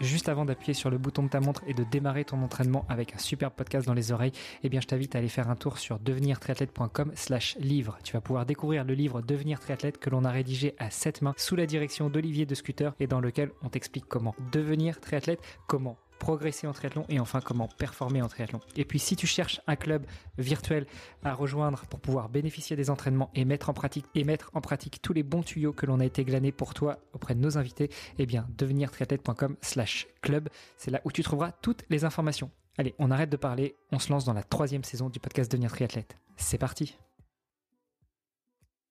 juste avant d'appuyer sur le bouton de ta montre et de démarrer ton entraînement avec un super podcast dans les oreilles, eh bien je t'invite à aller faire un tour sur devenirtriathlète.com slash livre. Tu vas pouvoir découvrir le livre Devenir triathlète que l'on a rédigé à sept mains sous la direction d'Olivier de Scooter et dans lequel on t'explique comment devenir triathlète, comment progresser en triathlon et enfin comment performer en triathlon. Et puis si tu cherches un club virtuel à rejoindre pour pouvoir bénéficier des entraînements et mettre en pratique tous les bons tuyaux que l'on a été glanés pour toi auprès de nos invités, eh bien devenirtriathlète.com slash club, c'est là où tu trouveras toutes les informations. Allez, on arrête de parler, on se lance dans la troisième saison du podcast Devenir triathlète. C'est parti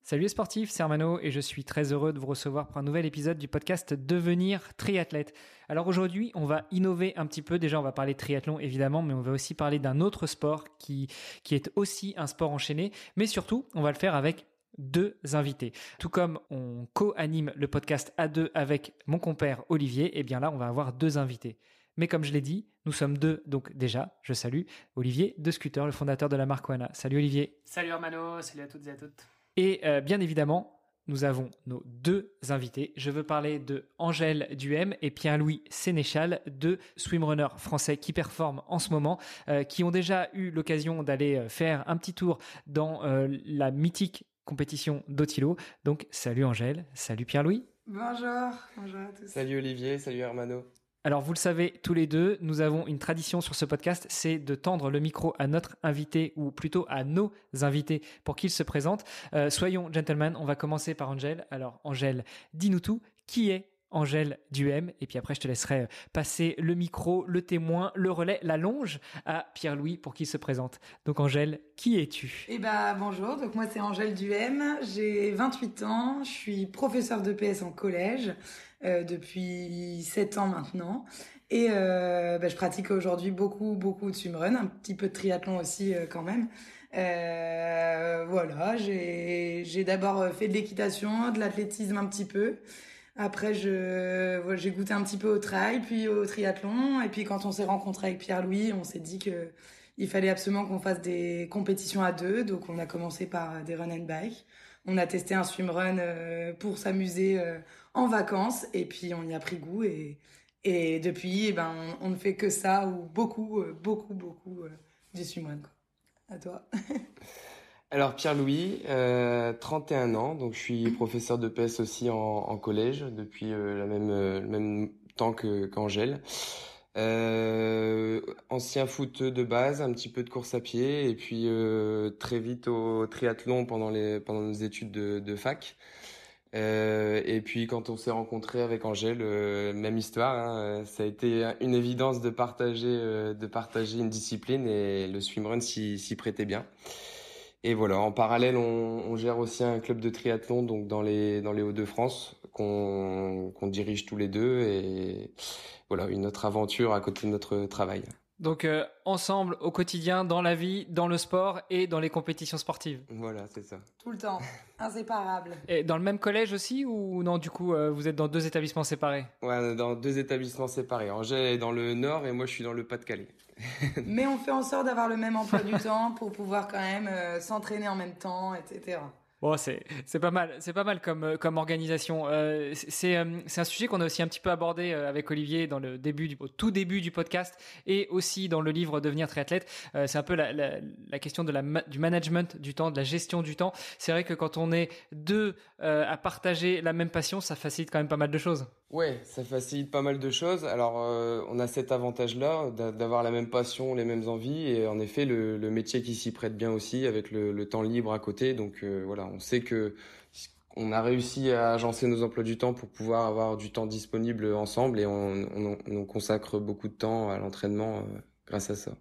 Salut les sportifs, c'est Armano et je suis très heureux de vous recevoir pour un nouvel épisode du podcast Devenir triathlète. Alors aujourd'hui, on va innover un petit peu. Déjà, on va parler triathlon évidemment, mais on va aussi parler d'un autre sport qui, qui est aussi un sport enchaîné. Mais surtout, on va le faire avec deux invités. Tout comme on co-anime le podcast A2 avec mon compère Olivier, et eh bien là, on va avoir deux invités. Mais comme je l'ai dit, nous sommes deux, donc déjà, je salue Olivier de Scooter, le fondateur de la marque Wana. Salut Olivier. Salut Armano, salut à toutes et à toutes. Et euh, bien évidemment, nous avons nos deux invités. Je veux parler de Angèle Duhem et Pierre-Louis Sénéchal, deux swimrunners français qui performent en ce moment, euh, qui ont déjà eu l'occasion d'aller euh, faire un petit tour dans la mythique compétition d'Otilo. Donc salut Angèle, salut Pierre-Louis. Bonjour, bonjour à tous. Salut Olivier, salut Hermano. Alors vous le savez tous les deux, nous avons une tradition sur ce podcast, c'est de tendre le micro à notre invité ou plutôt à nos invités pour qu'ils se présentent. Euh, soyons gentlemen, on va commencer par Angèle. Alors Angèle, dis-nous tout, qui est Angèle Duhem, et puis après je te laisserai euh, passer le micro, le témoin, le relais, la longe à Pierre-Louis pour qu'il se présente. Donc Angèle, qui es-tu? Eh ben bonjour, donc moi c'est Angèle Duhem, j'ai 28 ans, je suis professeur de PS en collège euh, depuis 7 ans maintenant, et euh, ben, je pratique aujourd'hui beaucoup beaucoup de swimrun, un petit peu de triathlon aussi euh, quand même. Voilà, j'ai d'abord fait de l'équitation, de l'athlétisme un petit peu. Après, j'ai goûté un petit peu au trail, puis au triathlon. Et puis quand on s'est rencontré avec Pierre-Louis, on s'est dit que il fallait absolument qu'on fasse des compétitions à deux. Donc on a commencé par des run and bike. On a testé un swimrun euh, pour s'amuser euh, en vacances. Et puis on y a pris goût. Et, depuis, eh ben, on, ne fait que ça ou beaucoup, euh, beaucoup, beaucoup du swimrun. Quoi. À toi. Alors Pierre-Louis, euh, 31 ans, donc je suis professeur de PS aussi en, collège depuis la même, le même temps que qu'Angèle. Euh, ancien footeux de base, un petit peu de course à pied et puis euh, très vite au triathlon pendant les pendant nos études de, de fac. et puis quand on s'est rencontré avec Angèle, même histoire. Hein, ça a été une évidence de partager de partager une discipline et le swimrun s'y prêtait bien. Et voilà, en parallèle, on, on, gère aussi un club de triathlon donc dans les dans les Hauts-de-France qu'on qu'on dirige tous les deux et voilà une autre aventure à côté de notre travail. Donc euh, ensemble au quotidien, dans la vie, dans le sport et dans les compétitions sportives. Voilà, c'est ça. Tout le temps, inséparable. Et dans le même collège aussi ou non Du coup, euh, vous êtes dans deux établissements séparés? Ouais, dans deux établissements séparés. Angers est dans le nord et moi je suis dans le Pas-de-Calais. Mais on fait en sorte d'avoir le même emploi du temps pour pouvoir quand même euh, s'entraîner en même temps, etc. Bon, c'est c'est pas mal, c'est pas mal comme euh, comme organisation. Euh, c'est euh, c'est un sujet qu'on a aussi un petit peu abordé euh, avec Olivier dans le début au tout début du podcast et aussi dans le livre Devenir triathlète. c'est un peu la question de la du management du temps, de la gestion du temps. C'est vrai que quand on est deux à partager la même passion, ça facilite quand même pas mal de choses. Ouais, ça facilite pas mal de choses. Alors, on a cet avantage-là d'avoir la même passion, les mêmes envies, et en effet, le, le métier qui s'y prête bien aussi, avec le, le, temps libre à côté. Donc voilà, on sait que on a réussi à agencer nos emplois du temps pour pouvoir avoir du temps disponible ensemble et on, on, consacre beaucoup de temps à l'entraînement euh, grâce à ça.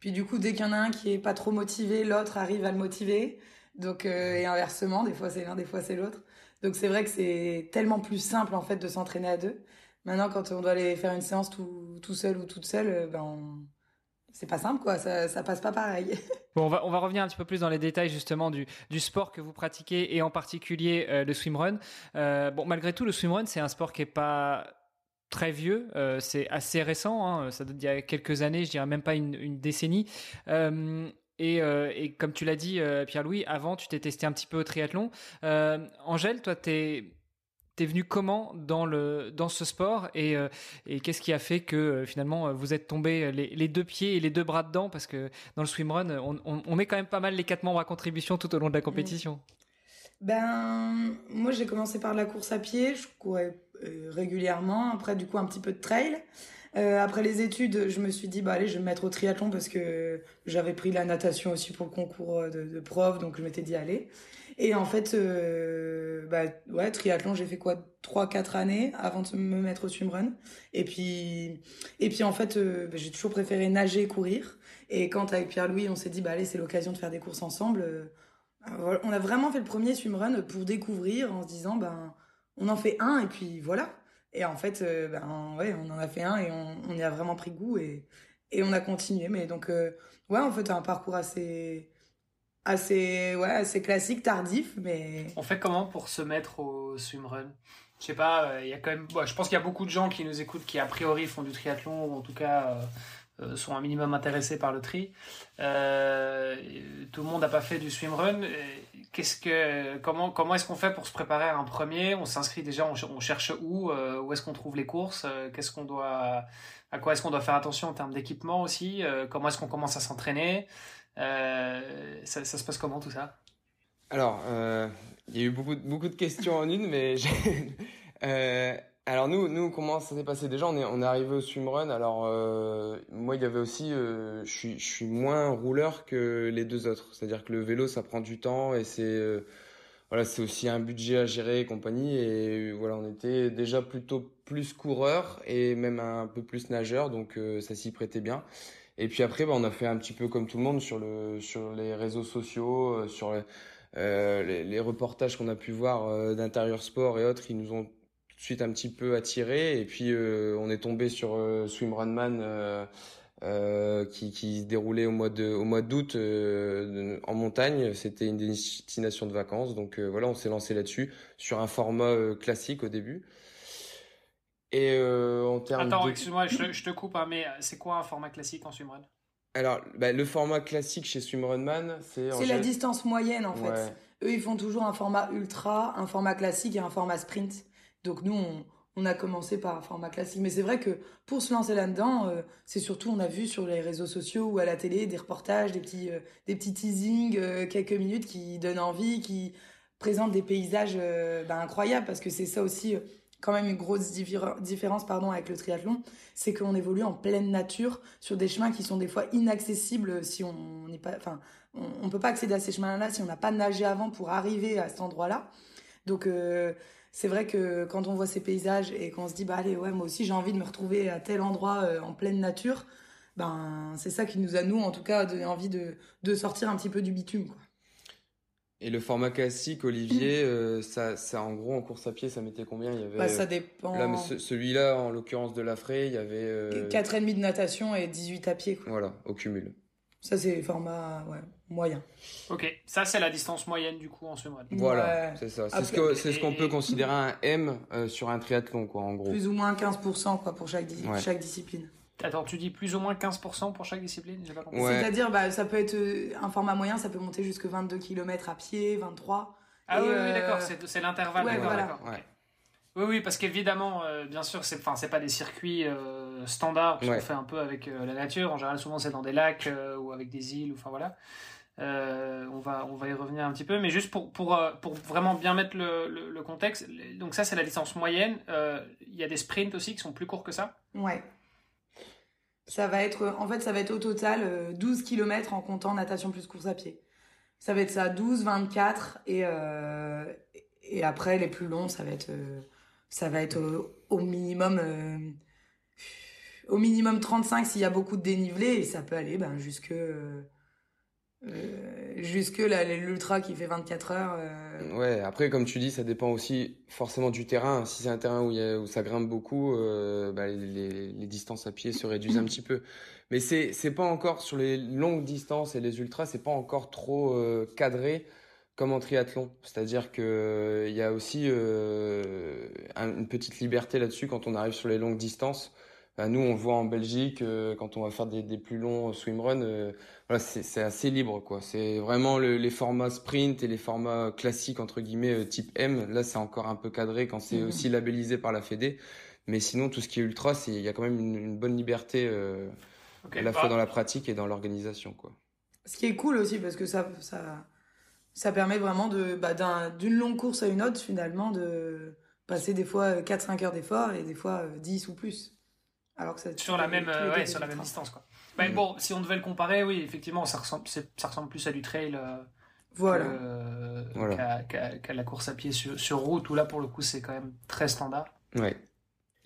Puis du coup, dès qu'il y en a un qui est pas trop motivé, l'autre arrive à le motiver. Donc euh, et inversement, des fois c'est l'un, des fois c'est l'autre. Donc c'est vrai que c'est tellement plus simple en fait de s'entraîner à deux. Maintenant, quand on doit aller faire une séance tout, tout seul ou toute seule, euh, ben on, c'est pas simple quoi, ça, ça passe pas pareil. Bon, on va, on va revenir un petit peu plus dans les détails justement du, du sport que vous pratiquez et en particulier euh, le swimrun. Euh, bon, malgré tout, le swimrun c'est un sport qui est pas très vieux, euh, c'est assez récent, hein, ça date d'il y a quelques années, je dirais même pas une, une décennie. Et, euh, et, comme tu l'as dit, Pierre-Louis, avant tu t'es testé un petit peu au triathlon. Angèle, toi, t'es T'es venu comment dans le dans ce sport et, euh, et qu'est-ce qui a fait que euh, finalement vous êtes tombé les, les, deux pieds et les deux bras dedans? Parce que dans le swimrun on, on, on, met quand même pas mal les quatre membres à contribution tout au long de la compétition. Ben moi j'ai commencé par la course à pied, je courais euh, régulièrement, après du coup un petit peu de trail. Après les études, je me suis dit bah allez je vais me mettre au triathlon parce que j'avais pris la natation aussi pour le concours de, de prof donc je m'étais dit allez. Et en fait, euh, bah, ouais, triathlon, j'ai fait quoi? 3-4 années avant de me mettre au swimrun. Et puis, et puis en fait, euh, bah, j'ai toujours préféré nager et courir. Et quand avec Pierre-Louis, on s'est dit, bah allez, c'est l'occasion de faire des courses ensemble. Euh, on a vraiment fait le premier swimrun pour découvrir en se disant, ben, on en fait un et puis voilà. Et en fait, euh, ben ouais, on en a fait un et on, on y a vraiment pris goût et, et on a continué. Mais donc, euh, ouais, en fait, un parcours assez assez, ouais, assez classique, tardif, mais. On fait comment pour se mettre au swimrun? Je sais pas, euh, il y a quand même. je pense qu'il y a beaucoup de gens qui nous écoutent qui, a priori, font du triathlon ou en tout cas sont un minimum intéressés par le tri. tout le monde n'a pas fait du swimrun. Qu'est-ce que, comment, comment est-ce qu'on fait pour se préparer à un premier? On s'inscrit déjà, on, cherche où Où est-ce qu'on trouve les courses Qu'est-ce qu'on doit, à quoi est-ce qu'on doit faire attention en termes d'équipement aussi Comment est-ce qu'on commence à s'entraîner euh, ça, se passe comment tout ça? Alors, euh, il y a eu beaucoup, beaucoup de questions en une, mais euh, alors nous, nous comment ça s'est passé? Déjà On est, on est arrivé au swimrun. Alors moi, il y avait aussi, je suis, je suis moins rouleur que les deux autres. C'est-à-dire que le vélo, ça prend du temps et c'est voilà, c'est aussi un budget à gérer et compagnie. Et voilà, on était déjà plutôt plus coureur et même un peu plus nageur, donc ça s'y prêtait bien. Et puis après, bah, on a fait un petit peu comme tout le monde sur, le, sur les réseaux sociaux, euh, sur euh, les, les, reportages qu'on a pu voir euh, d'intérieur sport et autres, ils nous ont tout de suite un petit peu attirés. Et puis on est tombé sur Swimrunman qui, qui se déroulait au mois de au mois d'août en montagne. C'était une destination de vacances, donc voilà, on s'est lancé là-dessus sur un format classique au début. Et euh, en termes Attends, excuse-moi, je, te coupe, hein, mais c'est quoi un format classique en swimrun? Alors, bah, le format classique chez Swimrunman, c'est... C'est la distance moyenne, en fait. Eux, ils font toujours un format ultra, un format classique et un format sprint. Donc nous, on, a commencé par un format classique. Mais c'est vrai que pour se lancer là-dedans, euh, c'est surtout, on a vu sur les réseaux sociaux ou à la télé des reportages, des petits, euh, des petits teasings, quelques minutes qui donnent envie, qui présentent des paysages bah, incroyables parce que c'est ça aussi quand même une grosse différence pardon avec le triathlon, c'est qu'on évolue en pleine nature sur des chemins qui sont des fois inaccessibles si on n'est pas enfin on, peut pas accéder à ces chemins-là si on n'a pas nagé avant pour arriver à cet endroit-là. Donc euh, c'est vrai que quand on voit ces paysages et qu'on se dit bah allez ouais moi aussi j'ai envie de me retrouver à tel endroit euh, en pleine nature, ben c'est ça qui nous a nous en tout cas donné envie de de sortir un petit peu du bitume quoi. Et le format classique, Olivier, euh, ça, ça, en gros, en course à pied, ça mettait combien? Il y avait, bah, Ça dépend. Là, celui-là, en l'occurrence de la Fray, il y avait. Euh... 4,5 de natation et 18 à pied. Quoi. Voilà, au cumul. Ça, c'est le format ouais, moyen. Ok, ça, c'est la distance moyenne du coup en swimrun. Voilà, c'est ça. C'est ce qu'on ce qu'on peut considérer un M euh, sur un triathlon, quoi, en gros. Plus ou moins 15% quoi, pour chaque, chaque discipline. Attends, tu dis plus ou moins 15% pour chaque discipline C'est-à-dire, bah, ça peut être euh, un format moyen, ça peut monter jusqu'à 22 km à pied, 23. Ah oui, oui d'accord, c'est l'intervalle. Oui, oui, parce qu'évidemment, euh, bien sûr, c'est enfin c'est pas des circuits euh, standards qu'on fait un peu avec la nature. En général, souvent c'est dans des lacs ou avec des îles. Enfin voilà. on va on va y revenir un petit peu, mais juste pour pour pour vraiment bien mettre le, le, le contexte. Donc ça, c'est la distance moyenne. Il y a des sprints aussi qui sont plus courts que ça. Ouais. Ça va être, en fait, ça va être au total 12 euh, km en comptant natation plus course à pied. Ça va être ça, 12, 24 et euh, et après les plus longs, ça va être euh, ça va être au, minimum euh, au minimum 35 s'il y a beaucoup de dénivelé et ça peut aller ben jusque euh, jusque l'ultra qui fait 24 heures. Euh... Ouais, après comme tu dis, ça dépend aussi forcément du terrain. Si c'est un terrain où, y a, où ça grimpe beaucoup, euh, bah, les, les, distances à pied se réduisent un petit peu. Mais c'est c'est pas encore sur les longues distances et les ultras, c'est pas encore trop euh, cadré comme en triathlon. C'est-à-dire que il y a aussi euh, une petite liberté là-dessus quand on arrive sur les longues distances bah, nous, on voit en Belgique, euh, quand on va faire des, des plus longs swimruns, euh, voilà, c'est assez libre, quoi. C'est vraiment les formats sprint et les formats classiques, entre guillemets, euh, type M. Là, c'est encore un peu cadré quand c'est mhm. aussi labellisé par la Fédé. Mais sinon, tout ce qui est ultra, il y a quand même une, bonne liberté, à la fois dans la pratique et dans l'organisation, quoi. Ce qui est cool aussi, parce que ça, ça, ça permet vraiment de, bah, d'une longue course à une autre, finalement, de passer des fois 4-5 heures d'effort et des fois 10 ou plus. Alors que ça, sur la même, ouais, sur la même distance, quoi. Mais mm. bon, si on devait le comparer, oui, effectivement, ça ressemble, ça ressemble plus à du trail. Euh, voilà. Qu'à la course à pied sur, sur route, où là, pour le coup, c'est quand même très standard. Ouais.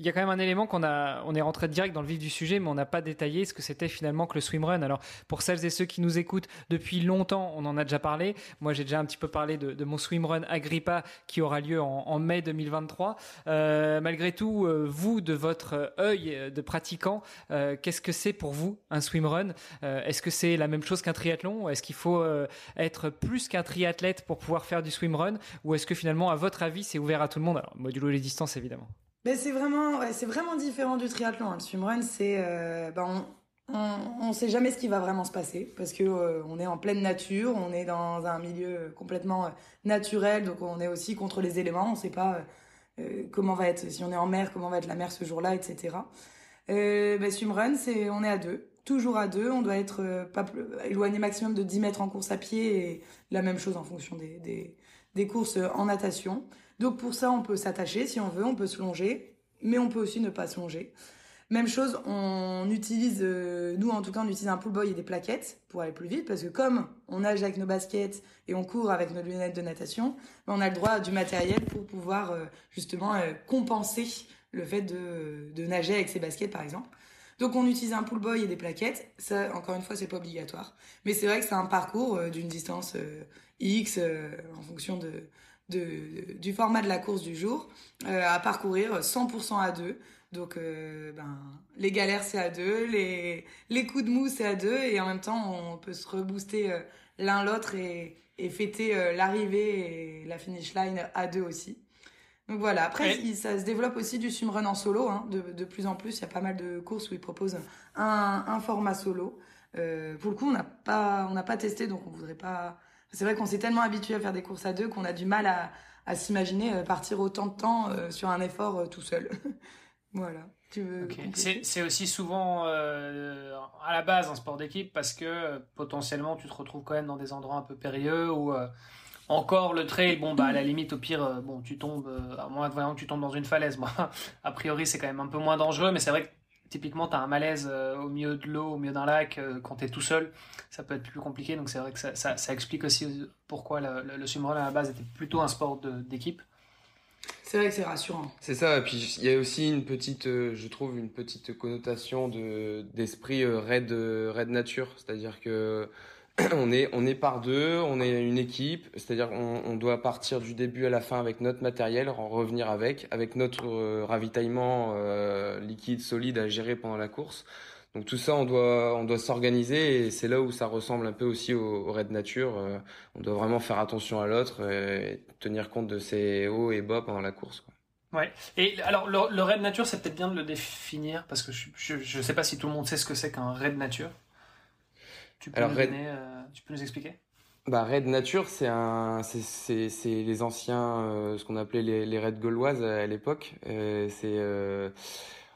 Il y a quand même un élément qu'on a, on est rentré direct dans le vif du sujet, mais on n'a pas détaillé ce que c'était finalement que le swimrun. Alors, pour celles et ceux qui nous écoutent depuis longtemps, on en a déjà parlé. Moi, j'ai déjà un petit peu parlé de, mon swimrun Agrippa qui aura lieu en, mai 2023. Euh, malgré tout, euh, vous, de votre œil de pratiquant, euh, qu'est-ce que c'est pour vous un swimrun? Est-ce que c'est la même chose qu'un triathlon? Est-ce qu'il faut être plus qu'un triathlète pour pouvoir faire du swimrun? Ou est-ce que finalement, à votre avis, c'est ouvert à tout le monde? Alors, modulo les distances, évidemment. Mais c'est vraiment, c'est vraiment différent du triathlon. Hein. Le swimrun, c'est, euh, ben on, ne sait jamais ce qui va vraiment se passer parce que euh, on est en pleine nature, on est dans un milieu complètement euh, naturel, donc on est aussi contre les éléments. On sait pas comment va être, si on est en mer, comment va être la mer ce jour-là, etc. Ben, swimrun, c'est, on est à deux, toujours à deux. On doit être pas éloigné maximum de 10 mètres en course à pied et la même chose en fonction des, des, des courses en natation. Donc pour ça, on peut s'attacher si on veut, on peut se longer, mais on peut aussi ne pas se longer. Même chose, on utilise, euh, nous en tout cas, on utilise un pull boy et des plaquettes pour aller plus vite, parce que comme on nage avec nos baskets et on court avec nos lunettes de natation, ben, on a le droit du matériel pour pouvoir euh, justement euh, compenser le fait de, de, nager avec ses baskets par exemple. Donc on utilise un pull boy et des plaquettes. Ça, encore une fois, c'est pas obligatoire, mais c'est vrai que c'est un parcours d'une distance X en fonction de de, du format de la course du jour euh, à parcourir 100% à deux. Donc, euh, ben, les galères, c'est à deux, les, les coups de mou, c'est à deux, et en même temps, on peut se rebooster euh, l'un l'autre et, et fêter l'arrivée et la finish line à deux aussi. Donc voilà, après, ça se développe aussi du swimrun en solo. Hein. De, de, plus en plus, il y a pas mal de courses où ils proposent un, un format solo. pour le coup, on n'a pas, on n'a pas testé, donc on voudrait pas c'est vrai qu'on s'est tellement habitué à faire des courses à deux qu'on a du mal à, à s'imaginer euh, partir autant de temps euh, sur un effort euh, tout seul. voilà. Tu veux C'est aussi souvent à la base un sport d'équipe parce que potentiellement tu te retrouves quand même dans des endroits un peu périlleux ou encore le trail, bon bah à la limite au pire, bon tu tombes, à moins de que tu tombes dans une falaise. Moi, a priori c'est quand même un peu moins dangereux, mais c'est vrai que typiquement, tu as un malaise euh, au milieu de l'eau, au milieu d'un lac, euh, quand tu es tout seul, ça peut être plus compliqué. Donc c'est vrai que ça, ça, explique aussi pourquoi le, le, swimrun à la base était plutôt un sport d'équipe. C'est vrai que c'est rassurant. C'est ça, et puis il y a aussi une petite, euh, je trouve, une petite connotation d'esprit raid, raid nature. C'est-à-dire que on est, on est par deux, on est une équipe, c'est-à-dire on, doit partir du début à la fin avec notre matériel, en revenir avec, avec notre euh, ravitaillement euh, liquide, solide à gérer pendant la course. Donc tout ça, on doit, on doit s'organiser et c'est là où ça ressemble un peu aussi au, raid nature. Euh, on doit vraiment faire attention à l'autre et tenir compte de ses hauts et bas pendant la course. Ouais. Et alors le, le raid nature, c'est peut-être bien de le définir parce que je, je, sais pas si tout le monde sait ce que c'est qu'un raid nature. Tu peux, nous, euh, tu peux nous expliquer? Bah, Raid Nature, c'est un, c'est, les anciens, euh, ce qu'on appelait les, les raids gauloises à l'époque. Euh, c'est,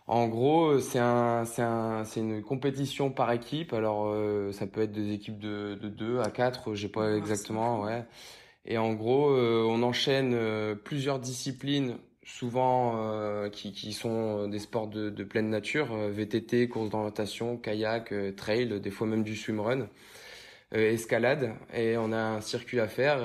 en gros, c'est un, c'est un, c'est une compétition par équipe. Alors, ça peut être des équipes de, de 2 à 4, j'ai pas ah, exactement, ouais. Et en gros, on enchaîne plusieurs disciplines souvent euh, qui, qui, sont des sports de, de pleine nature, euh, VTT, course d'orientation, kayak, euh, trail, des fois même du swimrun, escalade, et on a un circuit à faire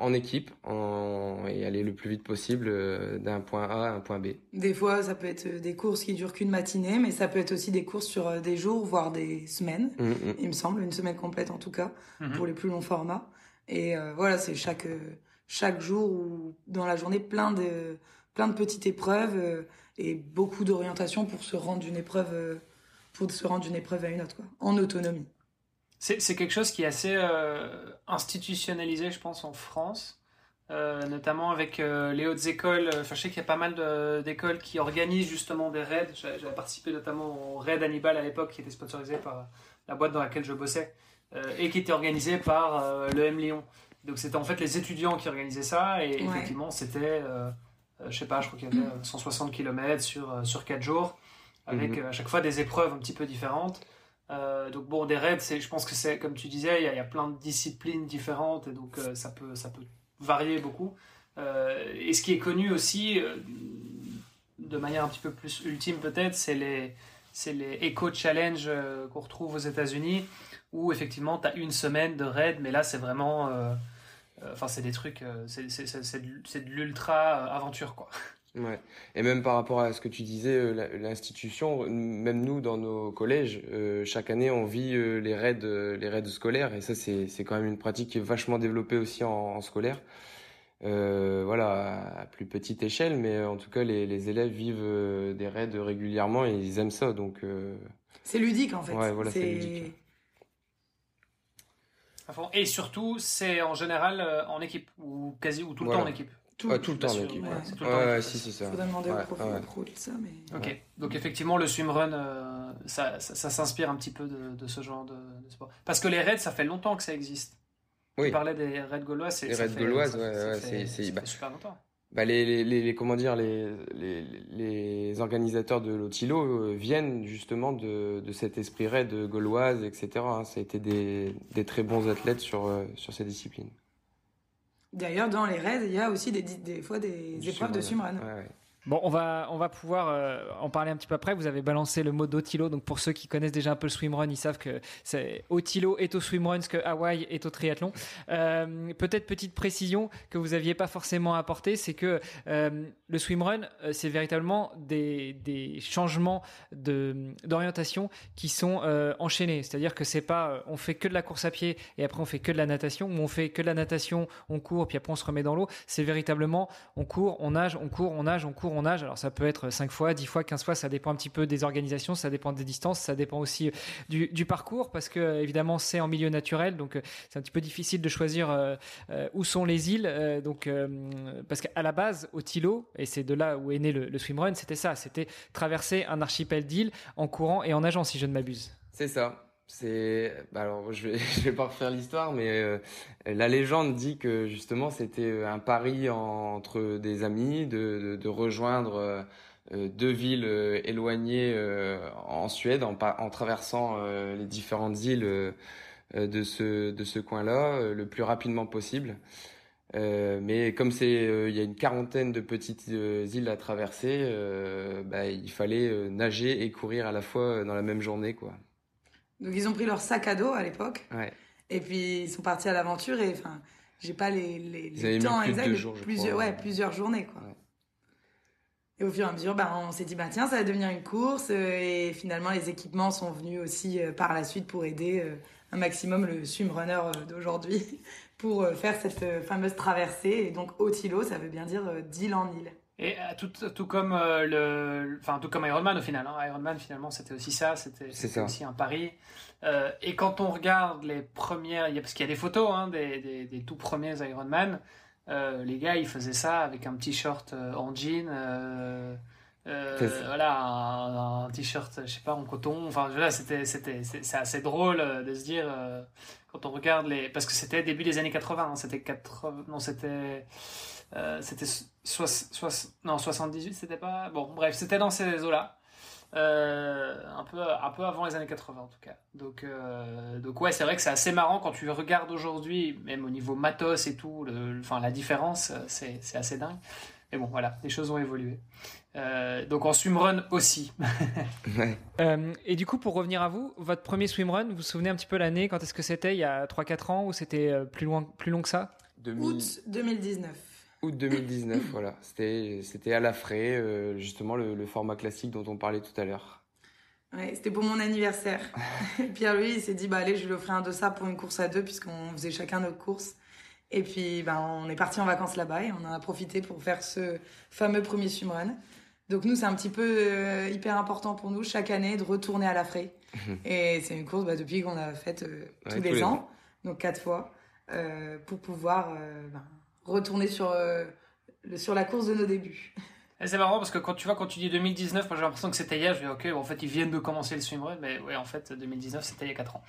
en équipe en, et aller le plus vite possible d'un point A à un point B. Des fois, ça peut être des courses qui durent qu'une matinée, mais ça peut être aussi des courses sur des jours, voire des semaines, mmh, mmh. il me semble, une semaine complète en tout cas, mmh. pour les plus longs formats. Et voilà, c'est chaque chaque jour ou dans la journée plein de plein de petites épreuves euh, et beaucoup d'orientation pour se rendre d'une épreuve euh, pour se rendre d'une épreuve à une autre en autonomie. C'est quelque chose qui est assez euh, institutionnalisé, je pense, en France. notamment avec les hautes écoles. Enfin, je sais qu'il y a pas mal d'écoles qui organisent justement des raids. J'avais participé notamment au raid Hannibal à l'époque, qui était sponsorisé par la boîte dans laquelle je bossais et qui était organisé par le M Lyon. Donc c'était en fait les étudiants qui organisaient ça et effectivement c'était, je sais pas, je crois qu'il y avait 160 km sur, sur 4 jours avec mhm. à chaque fois des épreuves un petit peu différentes. Euh, donc bon, des raids, je pense que c'est comme tu disais, il y, a, plein de disciplines différentes et donc euh, ça peut ça peut varier beaucoup. Euh, et ce qui est connu aussi, de manière un petit peu plus ultime peut-être, c'est les c'est les Eco Challenge qu'on retrouve aux États-Unis où effectivement tu as une semaine de raid, mais là c'est vraiment, enfin c'est des trucs, c'est de l'ultra aventure quoi. Ouais. Et même par rapport à ce que tu disais, euh, l'institution, même nous dans nos collèges, euh, chaque année on vit euh, les raids, les raids scolaires, et ça c'est c'est quand même une pratique qui est vachement développée aussi en, scolaire. voilà, à plus petite échelle, mais en tout cas les, les élèves vivent des raids régulièrement et ils aiment ça, donc. C'est ludique en fait. Ouais, voilà, c'est ludique. Et surtout, c'est en général en équipe ou quasi ou tout le temps en équipe. Tout, le temps en équipe. Ouais, si, c'est ça. Faudrait demander au prof, ça, mais... Ok, donc effectivement, le swimrun, euh, ça, ça, s'inspire un petit peu de, ce genre de, sport. Parce que les raids, ça fait longtemps que ça existe. Oui. Tu parlais des raids gauloises. Les raids gauloises, ouais, c'est bah, super longtemps. Bah les, les, les, comment dire les, les, les organisateurs de l'Otilo euh, viennent justement de, de cet esprit raid gauloise etc hein. ça a été des, des très bons athlètes sur euh, sur ces disciplines D'ailleurs, dans les raids, il y a aussi des, des fois des épreuves de swimrun. Bon, on va, on va pouvoir euh, en parler un petit peu après. Vous avez balancé le mot d'Otilo. Donc, pour ceux qui connaissent déjà un peu le swimrun, ils savent que c'est Otilo est au swimrun ce que Hawaï est au triathlon. Euh, Peut-être petite précision que vous n'aviez pas forcément apporté, c'est que euh, le swimrun, c'est véritablement des, des changements d'orientation qui sont enchaînés. C'est-à-dire que c'est pas on fait que de la course à pied et après on fait que de la natation, ou on fait que de la natation, on court, puis après on se remet dans l'eau. C'est véritablement on court, on nage, on court, on nage, on court, on nage. Alors ça peut être 5 fois, 10 fois, 15 fois, ça dépend un petit peu des organisations, ça dépend des distances, ça dépend aussi euh, du, parcours parce que évidemment c'est en milieu naturel, donc euh, c'est un petit peu difficile de choisir euh, où sont les îles. donc parce qu'à la base au Tilo, et c'est de là où est né le, le swimrun, c'était ça, c'était traverser un archipel d'îles en courant et en nageant si je ne m'abuse. C'est ça. C'est bah alors je vais vais pas refaire l'histoire mais euh, la légende dit que justement c'était euh, un pari entre des amis de rejoindre euh, deux villes éloignées en Suède en, en traversant les différentes îles de ce de ce coin-là le plus rapidement possible. mais comme c'est il y a une quarantaine de petites îles à traverser, bah, il fallait nager et courir à la fois dans la même journée quoi. Donc ils ont pris leur sac à dos à l'époque. Ouais. Et puis ils sont partis à l'aventure et enfin, j'ai pas les, les, temps exacts, plusieurs, ouais, plusieurs journées quoi. Et au fur et à mesure, bah, on s'est dit bah tiens, ça va devenir une course euh, et finalement les équipements sont venus aussi euh, par la suite pour aider euh, un maximum le swimrunner d'aujourd'hui pour faire cette fameuse traversée. Et donc Otilo, ça veut bien dire d'île en île. Et euh, tout, tout comme euh, le, enfin tout comme Ironman au final. Hein. Ironman finalement c'était aussi ça, c'était aussi un pari. Euh, et quand on regarde les premières, parce qu'il y a des photos hein, des, des, des, tout premiers Ironman, euh, les gars ils faisaient ça avec un petit short en jean. voilà un, t-shirt je sais pas en coton enfin voilà c'était c'était c'est assez drôle de se dire quand on regarde les parce que c'était début des années 80 hein. c'était 80 non c'était euh, c'était non 78 c'était pas bon bref c'était dans ces eaux là euh, un peu un peu avant les années 80 en tout cas. Donc euh, donc ouais c'est vrai que c'est assez marrant quand tu regardes aujourd'hui même au niveau matos et tout enfin la différence c'est c'est assez dingue. Mais bon voilà les choses ont évolué. Donc en swimrun aussi. Ouais. et du coup pour revenir à vous votre premier swimrun vous vous souvenez un petit peu l'année quand est-ce que c'était il y a 3-4 ans ou c'était plus loin plus long que ça? 2000... août 2019 Août 2019, voilà. C'était, c'était à la frais, euh, justement, le, format classique dont on parlait tout à l'heure. Ouais, c'était pour mon anniversaire. Pierre, lui, il s'est dit, bah allez, je lui offrir un dossard pour une course à deux, puisqu'on faisait chacun notre course. Et puis, ben, on est parti en vacances là-bas et on en a profité pour faire ce fameux premier swimrun. Donc nous, c'est un petit peu euh, hyper important pour nous chaque année de retourner à la frais. et c'est une course bah, depuis qu'on a faite euh, tous, les, ans, donc quatre fois, pour pouvoir ben, retourner sur, sur la course de nos débuts. c'est marrant parce que quand tu vois, quand tu dis 2019, moi j'ai l'impression que c'était hier. Je dis, ok, en fait, ils viennent de commencer le swimrun, mais ouais, en fait, 2019, c'était il y a 4 ans.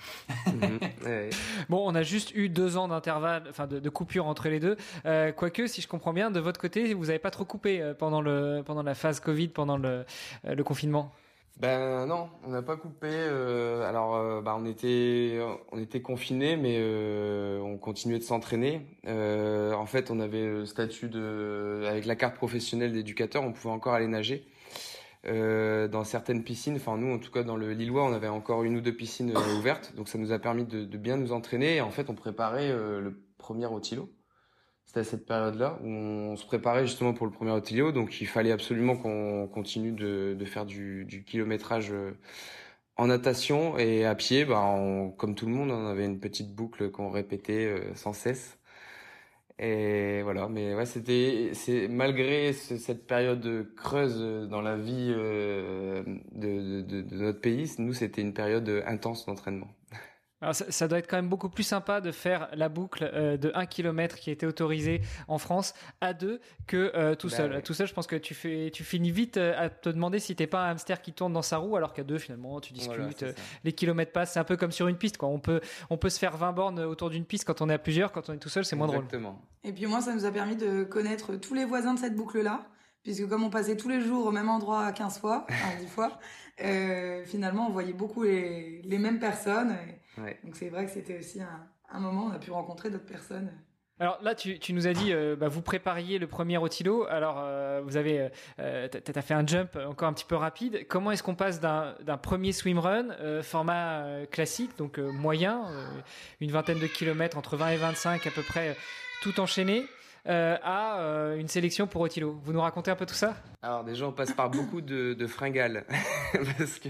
Mhm. Bon, on a juste eu deux ans d'intervalle, enfin de, coupure entre les deux. Euh, quoique, si je comprends bien, de votre côté, vous n'avez pas trop coupé euh, pendant, le, pendant la phase Covid, pendant le, euh, le confinement? Ben non, on n'a pas coupé. Euh, alors, euh, bah, on était, on était confinés, mais euh, on continuait de s'entraîner. en fait, on avait le statut de, avec la carte professionnelle d'éducateur, on pouvait encore aller nager dans certaines piscines. Enfin, nous, en tout cas, dans le Lillois, on avait encore une ou deux piscines ouvertes, donc ça nous a permis de, de, bien nous entraîner. Et en fait, on préparait le premier Otilo. C'était cette période-là où on se préparait justement pour le premier Otilio, donc il fallait absolument qu'on continue de, faire du, kilométrage euh, en natation et à pied. Bah, comme tout le monde, on avait une petite boucle qu'on répétait euh, sans cesse. Et voilà, mais ouais, c'était, c'est malgré cette période creuse dans la vie euh, de, de, notre pays, nous c'était une période intense d'entraînement. Alors ça, doit être quand même beaucoup plus sympa de faire la boucle euh, de 1 km qui était autorisée en France à deux que euh, tout bah seul. Tout seul, je pense que tu, fais, tu finis vite euh, à te demander si t'es pas un hamster qui tourne dans sa roue, alors qu'à deux, finalement, tu discutes, les kilomètres passent. C'est un peu comme sur une piste. Quoi. On, peut, on peut se faire 20 bornes autour d'une piste quand on est à plusieurs, quand on est tout seul, c'est moins Exactement. drôle. Et puis moi, ça nous a permis de connaître tous les voisins de cette boucle-là puisque comme on passait tous les jours au même endroit 15 fois, 10 fois, finalement on voyait beaucoup les, les mêmes personnes. Donc c'est vrai que c'était aussi un, moment où on a pu rencontrer d'autres personnes. Alors là, tu, tu nous as dit, euh, bah, vous prépariez le premier Otilo. Alors, euh, vous avez, euh, as fait un jump encore un petit peu rapide. Comment est-ce qu'on passe d'un premier swimrun format classique, donc moyen, une vingtaine de kilomètres entre 20 et 25 à peu près, tout enchaîné, à une sélection pour Otilo Vous nous racontez un peu tout ça? Alors déjà, on passe par beaucoup de, de fringales parce que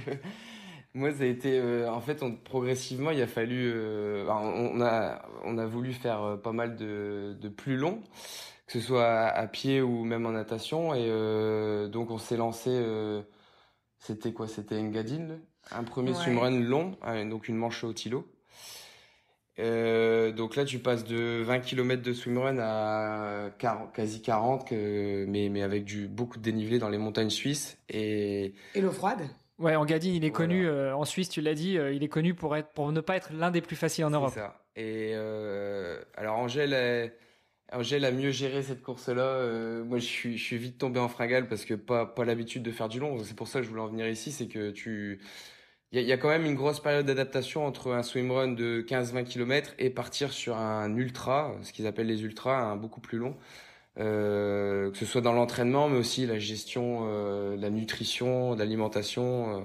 moi, ça a été, euh, en fait, on, progressivement, il a fallu, euh, on, a, on a voulu faire euh, pas mal de, de plus long, que ce soit à, pied ou même en natation, et donc on s'est lancé, c'était quoi, c'était Engadine, un premier swimrun long, donc une manche au tilo. donc là, tu passes de 20 km de swimrun à quasi 40, mais, mais avec du, beaucoup de dénivelé dans les montagnes suisses. Et, et l'eau froide? Ouais, Engadine, il est connu euh, en Suisse, tu l'as dit, euh, il est connu pour être pour ne pas être l'un des plus faciles en Europe. C'est ça. Et euh, alors Angèle, Angèle a mieux géré cette course-là. moi, je suis, je suis vite tombé en fringale parce que pas pas l'habitude de faire du long. C'est pour ça que je voulais en venir ici, c'est que tu il y, y a, quand même une grosse période d'adaptation entre un swimrun de 15-20 km et partir sur un ultra, ce qu'ils appellent les ultras, un beaucoup plus long. Euh, que ce soit dans l'entraînement, mais aussi la gestion, euh, la nutrition, l'alimentation. Euh.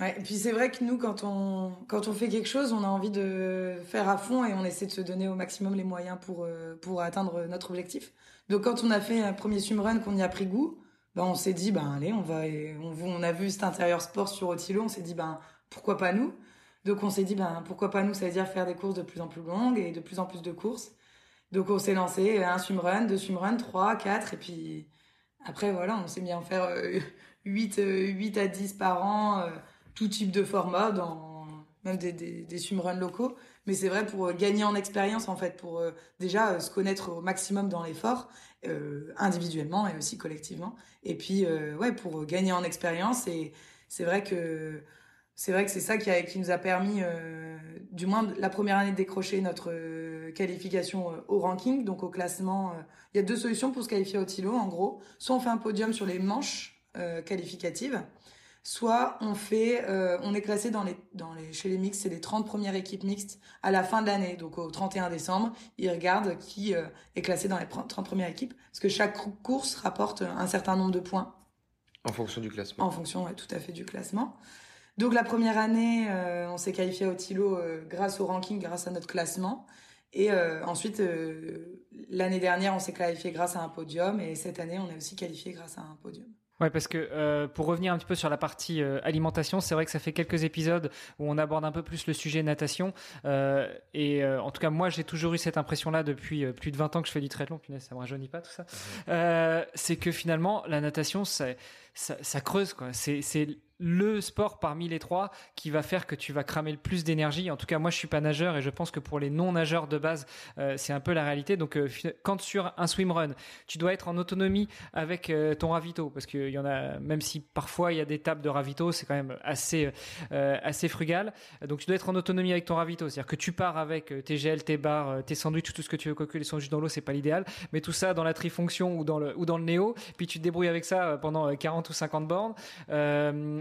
Ouais, et puis c'est vrai que nous, quand on, quand on fait quelque chose, on a envie de faire à fond et on essaie de se donner au maximum les moyens pour, euh, pour atteindre notre objectif. Donc quand on a fait un premier swimrun, qu'on y a pris goût, ben on s'est dit, ben allez, on va, on, a vu cet intérieur sport sur Otilo, on s'est dit, ben pourquoi pas nous? Donc on s'est dit, ben pourquoi pas nous, ça veut dire faire des courses de plus en plus longues et de plus en plus de courses. Donc on s'est lancé un swimrun, deux swimruns, trois, quatre, et puis après voilà, on s'est mis à en faire 8, euh, 8 euh, à 10 par an, euh, tout type de format, dans même des, des, locaux. Mais c'est vrai pour gagner en expérience en fait, pour déjà se connaître au maximum dans l'effort, individuellement et aussi collectivement. Et puis ouais, pour gagner en expérience et c'est vrai que c'est vrai que c'est ça qui, a, qui nous a permis, euh, du moins la première année, de décrocher notre euh, qualification euh, au ranking, donc au classement. Il y a deux solutions pour se qualifier au TILO, en gros. Soit on fait un podium sur les manches qualificatives, soit on fait, on est classé dans les, dans les, chez les mixtes, c'est les 30 premières équipes mixtes à la fin de l'année, donc au 31 décembre, ils regardent qui est classé dans les 30 premières équipes, parce que chaque course rapporte un certain nombre de points. En fonction du classement. En fonction, ouais, tout à fait, du classement. Donc la première année, euh, on s'est qualifié au Tilo euh, grâce au ranking, grâce à notre classement. Et euh, ensuite, l'année dernière, on s'est qualifié grâce à un podium. Et cette année, on est aussi qualifié grâce à un podium. Ouais, parce que pour revenir un petit peu sur la partie alimentation, c'est vrai que ça fait quelques épisodes où on aborde un peu plus le sujet natation. et en tout cas, moi, j'ai toujours eu cette impression-là depuis plus de 20 ans que je fais du triathlon. Punaise, ça me rajeunit pas tout ça. c'est que finalement, la natation, ça, ça, creuse quoi. C'est le sport parmi les trois qui va faire que tu vas cramer le plus d'énergie. En tout cas, moi, je suis pas nageur et je pense que pour les non-nageurs de base, euh, c'est un peu la réalité. Donc, euh, quand sur un swimrun, tu dois être en autonomie avec euh, ton ravito, parce qu'il y en a, même si parfois il y a des tables de ravito, c'est quand même assez assez frugal. Donc, tu dois être en autonomie avec ton ravito, c'est-à-dire que tu pars avec tes gels, tes barres, tes sandwichs, tout ce que tu veux, quoique les sandwichs dans l'eau, c'est pas l'idéal, mais tout ça dans la trifonction ou dans le ou dans le néo, puis tu te débrouilles avec ça pendant 40 ou 50 bornes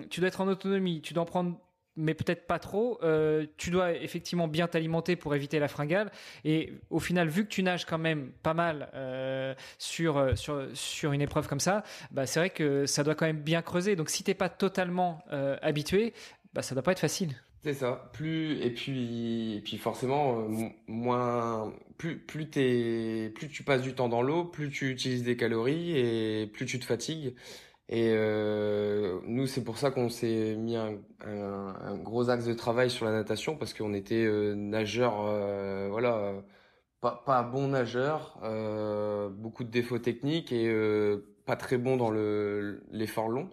tu dois être en autonomie, tu dois en prendre mais peut-être pas trop. Euh, tu dois effectivement bien t'alimenter pour éviter la fringale. Et au final, vu que tu nages quand même pas mal euh, sur, euh, sur, sur une épreuve comme ça, bah, c'est vrai que ça doit quand même bien creuser. Donc si t'es pas totalement habitué, bah, ça doit pas être facile. C'est ça. Plus et puis et puis forcément moins plus plus t'es plus tu passes du temps dans l'eau, plus tu utilises des calories et plus tu te fatigues. Et euh, nous, c'est pour ça qu'on s'est mis un, un, gros axe de travail sur la natation parce qu'on était euh, nageur, euh, voilà, pas, pas bon nageur, euh, beaucoup de défauts techniques et euh, pas très bon dans le l'effort long.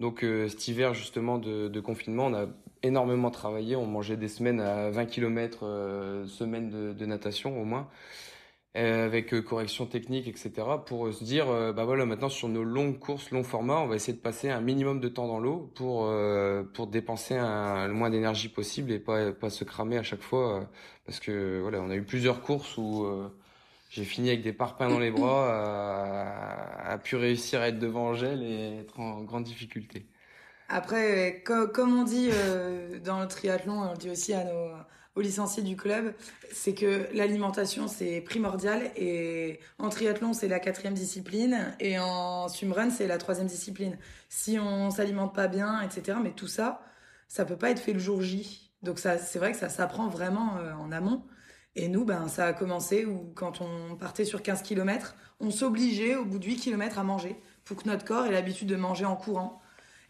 Donc cet hiver justement de, de, confinement, on a énormément travaillé. On mangeait des semaines à 20 km semaine de, de natation au moins. Euh, avec euh, correction technique, etc. pour euh, se dire, bah voilà, maintenant sur nos longues courses, long format, on va essayer de passer un minimum de temps dans l'eau pour pour dépenser un, le moins d'énergie possible et pas pas se cramer à chaque fois, parce que voilà, on a eu plusieurs courses où j'ai fini avec des parpaings dans les bras, à, à pu réussir à être devant Angèle et être en grande difficulté. Après, comme on dit dans le triathlon, on le dit aussi à nos aux licenciés du club, c'est que l'alimentation c'est primordial et en triathlon c'est la quatrième discipline et en swimrun c'est la troisième discipline. Si on s'alimente pas bien, etc. Mais tout ça, ça peut pas être fait le jour J. Donc ça, c'est vrai que ça s'apprend vraiment euh, en amont. Et nous, ben, ça a commencé où quand on partait sur 15 km, on s'obligeait au bout de 8 km à manger pour que notre corps ait l'habitude de manger en courant.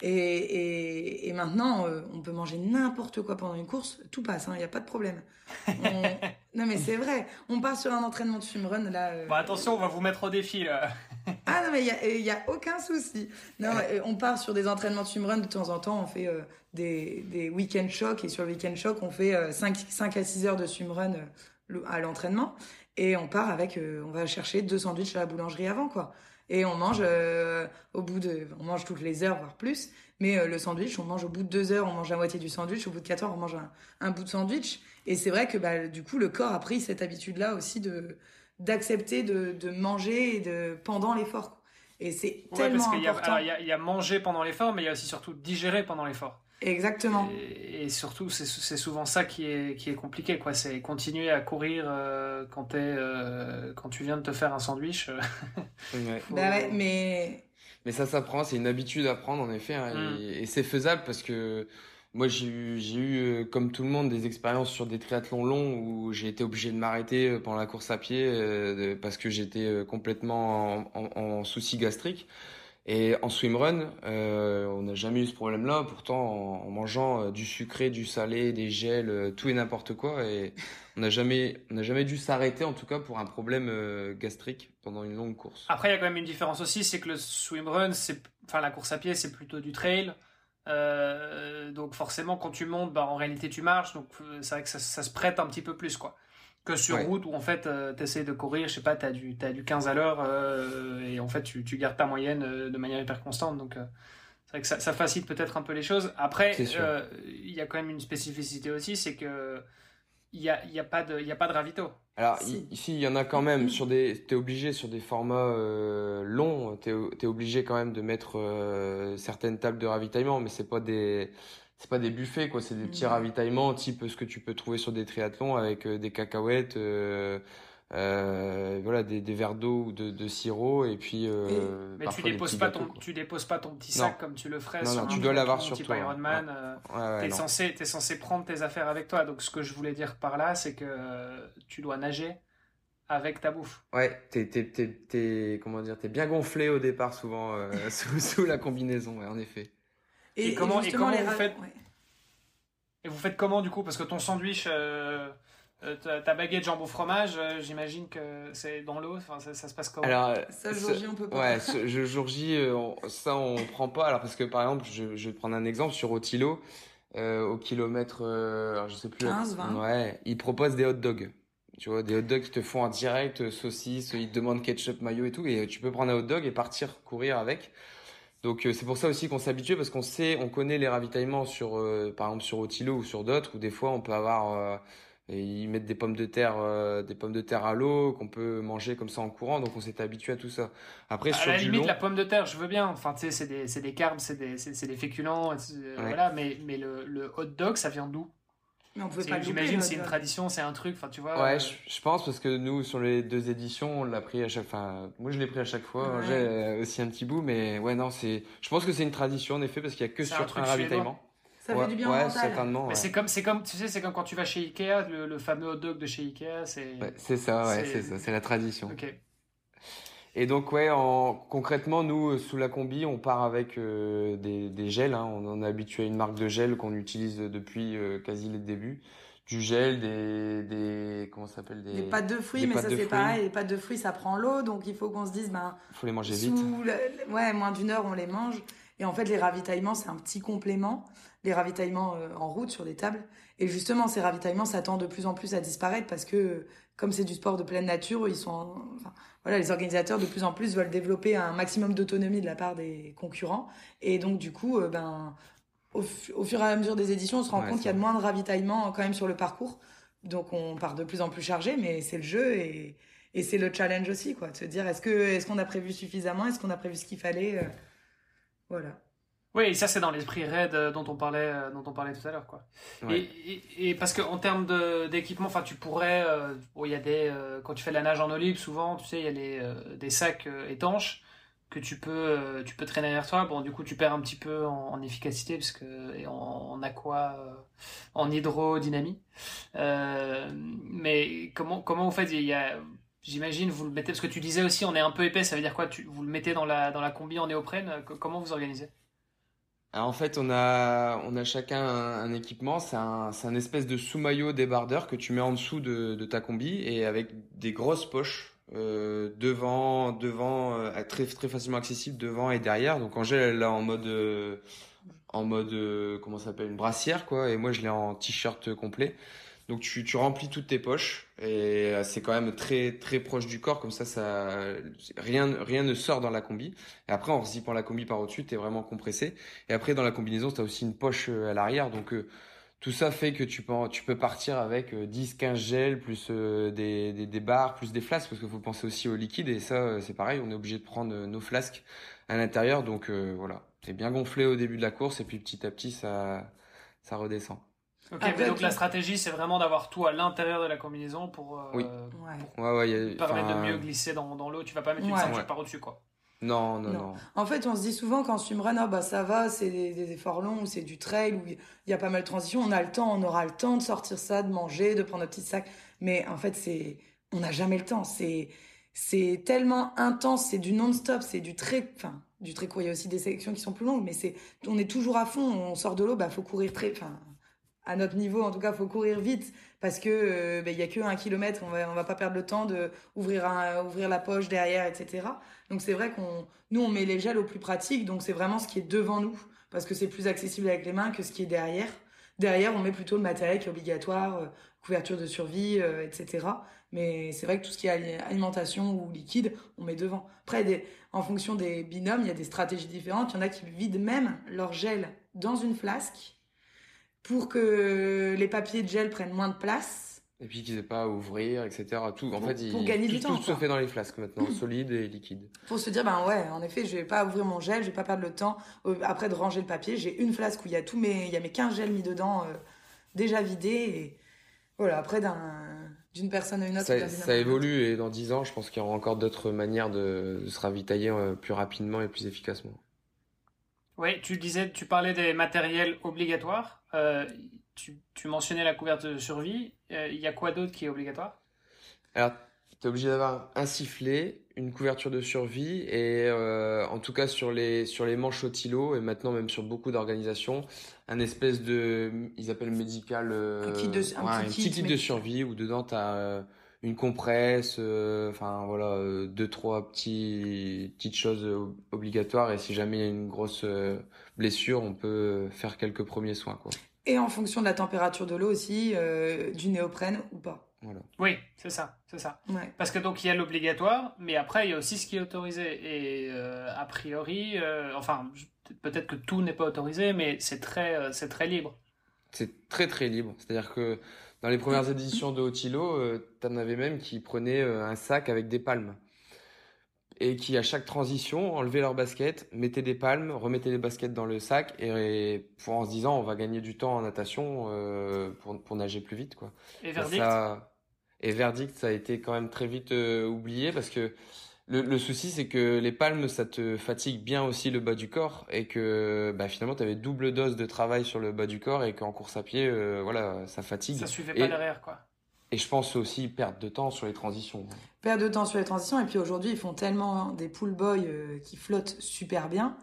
Et, et, maintenant, euh, on peut manger n'importe quoi pendant une course, tout passe, il hein, n'y a pas de problème. non mais c'est vrai, on part sur un entraînement de swimrun là. Euh, bon, attention, on va vous mettre au défi là. ah non mais il n'y a, a, aucun souci. Non, on part sur des entraînements de swimrun de temps en temps, on fait euh, des, des week-end shocks et sur le week-end shock, on fait 5, 5 à 6 heures de swimrun à l'entraînement et on part avec, on va chercher deux sandwichs à la boulangerie avant quoi et on mange euh, au bout de, on mange toutes les heures voire plus, mais euh, le sandwich, on mange au bout de deux heures, on mange la moitié du sandwich, au bout de quatre heures, on mange un, bout de sandwich, et c'est vrai que bah, du coup le corps a pris cette habitude-là aussi de d'accepter de, de manger et de pendant l'effort. Et c'est tellement parce important. Il y, a, il y a manger pendant l'effort, mais il y a aussi surtout digérer pendant l'effort. Exactement. Et, surtout, c'est souvent ça qui est, qui est compliqué, quoi. C'est continuer à courir euh, quand, es, euh, quand tu viens de te faire un sandwich. Euh. ouais. Bah ouais, mais. Mais ça s'apprend, c'est une habitude à prendre, en effet. Hein, mm. et, c'est faisable parce que moi, j'ai eu, eu, comme tout le monde, des expériences sur des triathlons longs où j'ai été obligé de m'arrêter pendant la course à pied parce que j'étais complètement en, en, en souci gastrique. Et en swimrun, euh, on n'a jamais eu ce problème-là. Pourtant, en, mangeant euh, du sucré, du salé, des gels, euh, tout et n'importe quoi, et on n'a jamais, on n'a jamais dû s'arrêter, en tout cas pour un problème euh, gastrique pendant une longue course. Après, il y a quand même une différence aussi, c'est que le swimrun, c'est, enfin la course à pied, c'est plutôt du trail. Donc forcément, quand tu montes, bah en réalité tu marches, donc c'est vrai que ça, ça, se prête un petit peu plus, quoi que sur route où en fait euh, tu essaies de courir, je sais pas, tu as du, as du 15 à l'heure euh, et en fait tu, tu gardes ta moyenne euh, de manière hyper constante. Donc c'est vrai que ça, ça facilite peut-être un peu les choses. Après, il y a quand même une spécificité aussi, c'est que il y a, y a pas de y a pas de ravito. Alors ici il y en a quand même sur des t'es obligé sur des formats longs, t'es es obligé quand même de mettre certaines tables de ravitaillement mais c'est pas des c'est pas des buffets quoi, c'est des petits ravitaillements type ce que tu peux trouver sur des triathlons avec euh, des cacahuètes, euh, euh, voilà des, des verres d'eau ou de, de, sirop et puis. Euh, mais tu déposes pas ton tu déposes pas ton petit sac comme tu le ferais non, sur non, tu dois l'avoir sur toi. Ironman. Ouais. Euh, t'es censé t'es censé prendre tes affaires avec toi. Donc ce que je voulais dire par là, c'est que tu dois nager avec ta bouffe. Ouais, t'es t'es comment dire, t'es bien gonflé au départ souvent sous, sous la combinaison, ouais, en effet. Et, comment, et comment vous faites Et vous faites comment du coup? Parce que ton sandwich, euh, ta baguette jambon fromage, j'imagine que c'est dans l'eau. Enfin, ça, se passe comment? Alors, ça jour J, on peut pas. Ouais, ce, jour J, ça on prend pas. Alors parce que par exemple, je, je vais prendre un exemple sur Otilo. au kilomètre, je sais plus. 15, 20. Ouais, ils proposent des hot dogs. Tu vois, des hot dogs qui te font en direct, euh, saucisse, ils te demandent ketchup, mayo et tout, et tu peux prendre un hot dog et partir courir avec. Donc euh, c'est pour ça aussi qu'on s'habitue parce qu'on sait, on connaît les ravitaillements sur, euh, par exemple sur Otilo ou sur d'autres où des fois on peut avoir, ils mettent des pommes de terre, des pommes de terre à l'eau qu'on peut manger comme ça en courant. Donc on s'est habitué à tout ça. Après à sur la limite la pomme de terre, je veux bien. Enfin tu sais c'est des, c'est des carbs, c'est des, c'est, des féculents, voilà. Mais mais le, le hot dog ça vient d'où? Mais on pouvait pas J'imagine c'est une tradition, c'est un truc, enfin tu vois. Ouais, euh, je, pense parce que nous sur les deux éditions, on l'a pris à chaque fois. Moi je l'ai pris à chaque fois. J'ai euh, aussi un petit bout, mais ouais non c'est. Je pense que c'est une tradition en effet parce qu'il y a que sur un, ravitaillement. Ça fait du bien ouais, certainement. Mais c'est comme, c'est comme, tu sais, c'est comme quand tu vas chez Ikea, le, fameux hot dog de chez Ikea, c'est. c'est ça, ouais, c'est ça, c'est la tradition. Ok. Et donc ouais, en, concrètement, nous euh, sous la combi, on part avec euh, des, des, gels. Hein. On en est habitué à une marque de gel qu'on utilise depuis euh, quasi les débuts. Du gel, des, des comment s'appelle des, des pâtes de fruits, mais ça c'est pareil. Les pâtes de fruits, ça prend l'eau, donc il faut qu'on se dise ben. Faut les manger vite. ouais, moins d'une heure, on les mange. Et en fait, les ravitaillements, c'est un petit complément. Les ravitaillements en route sur des tables. Et justement, ces ravitaillements s'attendent de plus en plus à disparaître parce que, comme c'est du sport de pleine nature, ils sont, enfin, voilà, les organisateurs de plus en plus veulent développer un maximum d'autonomie de la part des concurrents. Et donc, du coup, euh, ben, au, fur et à mesure des éditions, on se rend compte qu'il y a de moins de ravitaillement quand même sur le parcours. Donc, on part de plus en plus chargé, mais c'est le jeu et, et c'est le challenge aussi, quoi. De se dire, est-ce que, est-ce qu'on a prévu suffisamment? Est-ce qu'on a prévu ce qu'il fallait? Euh, voilà. Oui, ça c'est dans l'esprit raid euh, dont on parlait, euh, dont on parlait tout à l'heure, quoi. Et, et, parce que en termes d'équipement, enfin, tu pourrais, euh, il y a des, quand tu fais de la nage en eau libre, souvent, tu sais, il y a les, des sacs étanches que tu peux, tu peux traîner derrière toi. Bon, du coup, tu perds un petit peu en, efficacité parce que et en, en aqua, en hydrodynamie. mais comment, comment vous faites? Il y a J'imagine, vous le mettez, parce que tu disais aussi, on est un peu épais, ça veut dire quoi? Tu, Vous le mettez dans la, dans la combi en néoprène Comment vous organisez? En fait, on a, on a chacun un, équipement. C'est un, un espèce de sous-maillot débardeur que tu mets en dessous de, de ta combi et avec des grosses poches euh, devant, devant, euh, très, très facilement accessible devant et derrière. Donc Angèle, elle l'a en mode, euh, en mode, euh, comment ça s'appelle, une brassière quoi. Et moi, je l'ai en t-shirt complet. Donc tu, tu remplis toutes tes poches et euh, c'est quand même très très proche du corps. Comme ça ça rien rien ne sort dans la combi. Et après en rezippant la combi par au-dessus, tu es vraiment compressé. Et après dans la combinaison, tu as aussi une poche euh, à l'arrière. Donc euh, tout ça fait que tu peux tu peux partir avec 10 15 gels plus des, des, des barres plus des flasques parce qu'il faut penser aussi au liquide. Et ça c'est pareil, on est obligé de prendre nos flasques à l'intérieur. Donc voilà, c'est bien gonflé au début de la course. Et puis petit à petit ça ça redescend. Ok, donc la stratégie, c'est vraiment d'avoir tout à l'intérieur de la combinaison pour, euh, oui. permettre de mieux glisser dans, dans l'eau. Tu vas pas mettre une ceinture par au-dessus, quoi. Non, non, non, En fait, on se dit souvent quand swimrun, ah, bah ça va, c'est des, efforts longs, c'est du trail, où il y a pas mal de transitions, on a le temps, on aura le temps de sortir ça, de manger, de prendre notre petit sac. Mais en fait, c'est, on n'a jamais le temps. C'est, c'est tellement intense, c'est du non-stop, c'est du très, enfin, du très court. Il y a aussi des sélections qui sont plus longues, mais c'est, on est toujours à fond, on sort de l'eau, bah faut courir très, enfin, à notre niveau, en tout cas, faut courir vite parce que euh, ben, il y a que un kilomètre, on va on va pas perdre le temps de ouvrir ouvrir la poche derrière, etc. Donc c'est vrai qu'on nous on met les gels au plus pratique, donc c'est vraiment ce qui est devant nous parce que c'est plus accessible avec les mains que ce qui est derrière. Derrière, on met plutôt le matériel qui est obligatoire, euh, couverture de survie, euh, etc. Mais c'est vrai que tout ce qui est alimentation ou liquide, on met devant. Après, des, en fonction des binômes, il y a des stratégies différentes. Il y en a qui vident même leur gel dans une flasque pour que les papiers de gel prennent moins de place. Et puis qu'ils aient pas à ouvrir, etc. Tout, en fait, pour gagner tout, du temps. Tout se fait dans les flasques maintenant, solide et liquide. Pour se dire, ben ouais, en effet, je vais pas ouvrir mon gel, je vais pas perdre le temps euh, après de ranger le papier. J'ai une flasque où il y a tous mes, il y a mes 15 gels mis dedans, euh, déjà vidés. Et voilà, après d'une personne à une autre. Ça, ça évolue et dans 10 ans, je pense qu'il y aura encore d'autres manières de, se ravitailler euh, plus rapidement et plus efficacement. Oui, tu disais, tu parlais des matériels obligatoires. Euh, tu, mentionnais la couverture de survie. Il euh, y a quoi d'autre qui est obligatoire? Alors, tu es obligé d'avoir un sifflet, une couverture de survie et euh, en tout cas sur les sur les manches au tilo et maintenant même sur beaucoup d'organisations un espèce de ils appellent médical euh, un, kit de, un, petit, kit, de survie où dedans tu as euh, une compresse enfin voilà deux trois petits petites choses obligatoires et si jamais il y a une grosse blessure on peut faire quelques premiers soins quoi. Et en fonction de la température de l'eau aussi du néoprène ou pas. Oui, c'est ça, c'est ça. Parce que donc il y a l'obligatoire, mais après il y a aussi ce qui est autorisé. Et euh, a priori, euh, enfin, peut-être que tout n'est pas autorisé, mais c'est très, euh, c'est très libre. C'est très très libre. C'est-à-dire que dans les premières éditions de Otilo, tu en avais même qui prenaient un sac avec des palmes. Et qui, à chaque transition, enlevaient leurs baskets, mettaient des palmes, remettaient les baskets dans le sac, et, pour, en se disant, on va gagner du temps en natation pour, pour nager plus vite. Quoi. Et verdict? et Verdict, ça a été quand même très vite euh, oublié parce que le, souci, c'est que les palmes, ça te fatigue bien aussi le bas du corps et que bah, finalement, tu avais double dose de travail sur le bas du corps et qu'en course à pied, euh, voilà, ça fatigue. Ça suivait pas derrière, quoi. Et je pense aussi perdre de temps sur les transitions. Perdre de temps sur les transitions. Et puis aujourd'hui, ils font tellement des pull boys euh, qui flottent super bien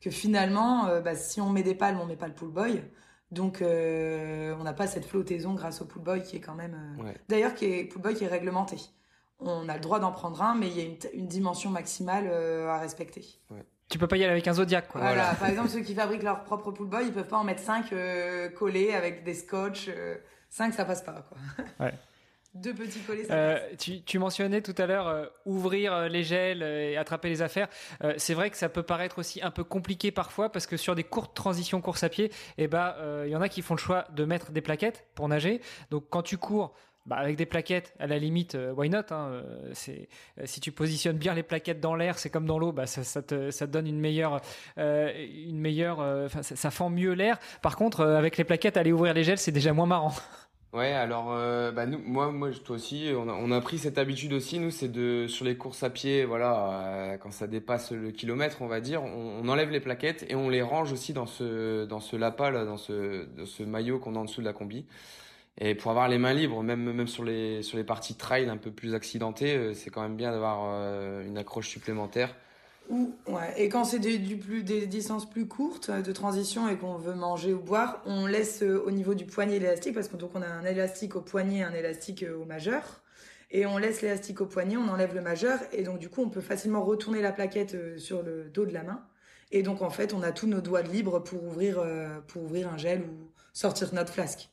que finalement, bah, si on met des palmes, on met pas le pull boy. Donc, euh, on n'a pas cette flottaison grâce au pool boy qui est quand même. Euh, d'ailleurs, qui est pool boy qui est réglementé. On a le droit d'en prendre un, mais il y a une, dimension maximale euh, à respecter. Tu peux pas y aller avec un Zodiac, quoi. Voilà. Par exemple, ceux qui fabriquent leur propre pool boy, ils peuvent pas en mettre 5 collés avec des scotch. 5, ça passe pas, quoi. Ouais. Deux petits collets. Euh, tu, tu, mentionnais tout à l'heure euh, ouvrir euh, les gels et attraper les affaires. c'est vrai que ça peut paraître aussi un peu compliqué parfois parce que sur des courtes transitions course à pied, eh ben il y en a qui font le choix de mettre des plaquettes pour nager. Donc quand tu cours, bah, avec des plaquettes, à la limite, why not hein, c'est, Si tu positionnes bien les plaquettes dans l'air, c'est comme dans l'eau, bah, ça, te, ça donne une meilleure, une meilleure, ça, ça fend mieux l'air. Par contre, avec les plaquettes, aller ouvrir les gels, c'est déjà moins marrant. Ouais, alors euh, bah nous, moi, moi, toi aussi, on a, on a pris cette habitude aussi. Nous, c'est de sur les courses à pied, voilà, euh, quand ça dépasse le kilomètre, on va dire, on, enlève les plaquettes et on les range aussi dans ce dans ce lapin là, dans ce dans ce maillot qu'on a en dessous de la combi. Et pour avoir les mains libres, même même sur les sur les parties trail un peu plus accidentées, euh, c'est quand même bien d'avoir une accroche supplémentaire ouais. Et quand c'est des, du plus, des distances plus courtes de transition et qu'on veut manger ou boire, on laisse euh, au niveau du poignet l'élastique parce que donc on a un élastique au poignet, un élastique euh, au majeur. Et on laisse l'élastique au poignet, on enlève le majeur et donc du coup on peut facilement retourner la plaquette euh, sur le dos de la main. Et donc en fait on a tous nos doigts libres pour ouvrir, pour ouvrir un gel ou sortir notre flasque.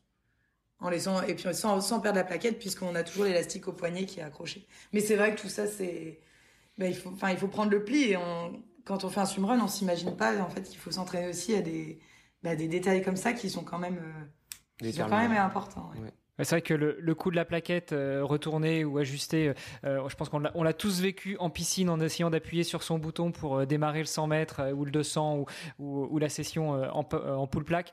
En laissant, et puis sans, sans perdre la plaquette puisqu'on a toujours l'élastique au poignet qui est accroché. Mais c'est vrai que tout ça c'est ben, il faut, enfin, il faut prendre le pli et on, quand on fait un swimrun, on s'imagine pas en fait qu'il faut s'entraîner aussi à des, ben, des détails comme ça qui sont quand même, euh, qui sont quand même importants. Ouais. C'est vrai que le, le coup de la plaquette euh, retournée ou ajustée, euh, euh, je pense qu'on l'a, tous vécu en piscine en essayant d'appuyer sur son bouton pour démarrer le 100 mètres ou le 200 ou, ou, ou la session en, en pull plaque.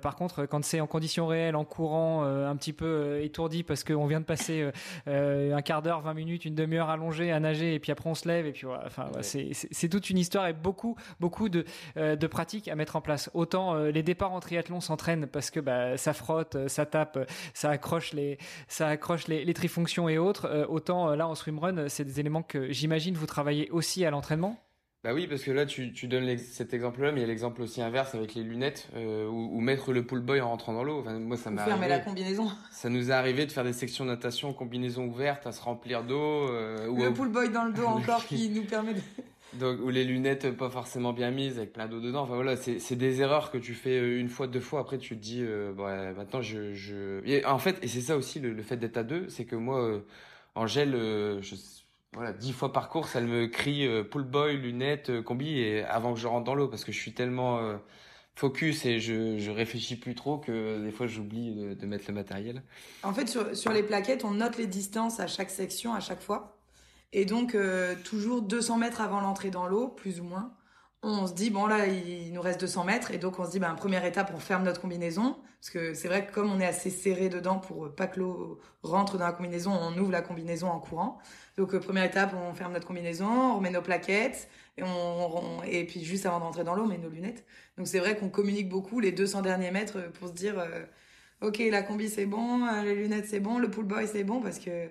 par contre, quand c'est en conditions réelles, en courant, un petit peu étourdi parce qu'on vient de passer un quart d'heure, 20 minutes, une demi-heure allongée à nager et puis après on se lève et puis voilà. Enfin, c'est, c'est, toute une histoire et beaucoup, beaucoup de, de pratiques à mettre en place. Autant les départs en triathlon s'entraînent parce que bah, ça frotte, ça tape, ça accroche les, ça accroche les, les trifonctions et autres. Euh, autant euh, là en swimrun, c'est des éléments que j'imagine vous travaillez aussi à l'entraînement? Bah oui, parce que là, tu, tu donnes cet exemple-là, mais il y a l'exemple aussi inverse avec les lunettes, euh, ou, mettre le pull boy en rentrant dans l'eau. Enfin, moi, ça m'est arrivé. la combinaison. Ça nous est arrivé de faire des sections de natation, combinaison ouverte, à se remplir d'eau. le pull boy dans le dos encore qui nous permet de... Donc, ou les lunettes pas forcément bien mises avec plein d'eau dedans. Enfin voilà, c'est des erreurs que tu fais euh, une fois, deux fois. Après, tu te dis, euh, ouais, maintenant je, je... en fait, et c'est ça aussi le, fait d'être à deux, c'est que moi, euh, Angèle, euh, je, voilà, dix fois par course, elle me crie euh, pull boy, lunettes, combi, et avant que je rentre dans l'eau, parce que je suis tellement focus et je, je réfléchis plus trop que des fois j'oublie de, de, mettre le matériel. En fait, sur, sur les plaquettes, on note les distances à chaque section, à chaque fois. Et donc, euh, toujours 200 mètres avant l'entrée dans l'eau, plus ou moins, on se dit, bon là, il nous reste 200 mètres. Et donc, on se dit, ben, première étape, on ferme notre combinaison. Parce que c'est vrai que comme on est assez serré dedans pour pas que l'eau rentre dans la combinaison, on ouvre la combinaison en courant. Donc, euh, première étape, on ferme notre combinaison, on remet nos plaquettes. Et, on, et puis, juste avant d'entrer dans l'eau, on met nos lunettes. Donc, c'est vrai qu'on communique beaucoup les 200 derniers mètres pour se dire, euh, OK, la combi, c'est bon, les lunettes, c'est bon, le pool boy, c'est bon, parce que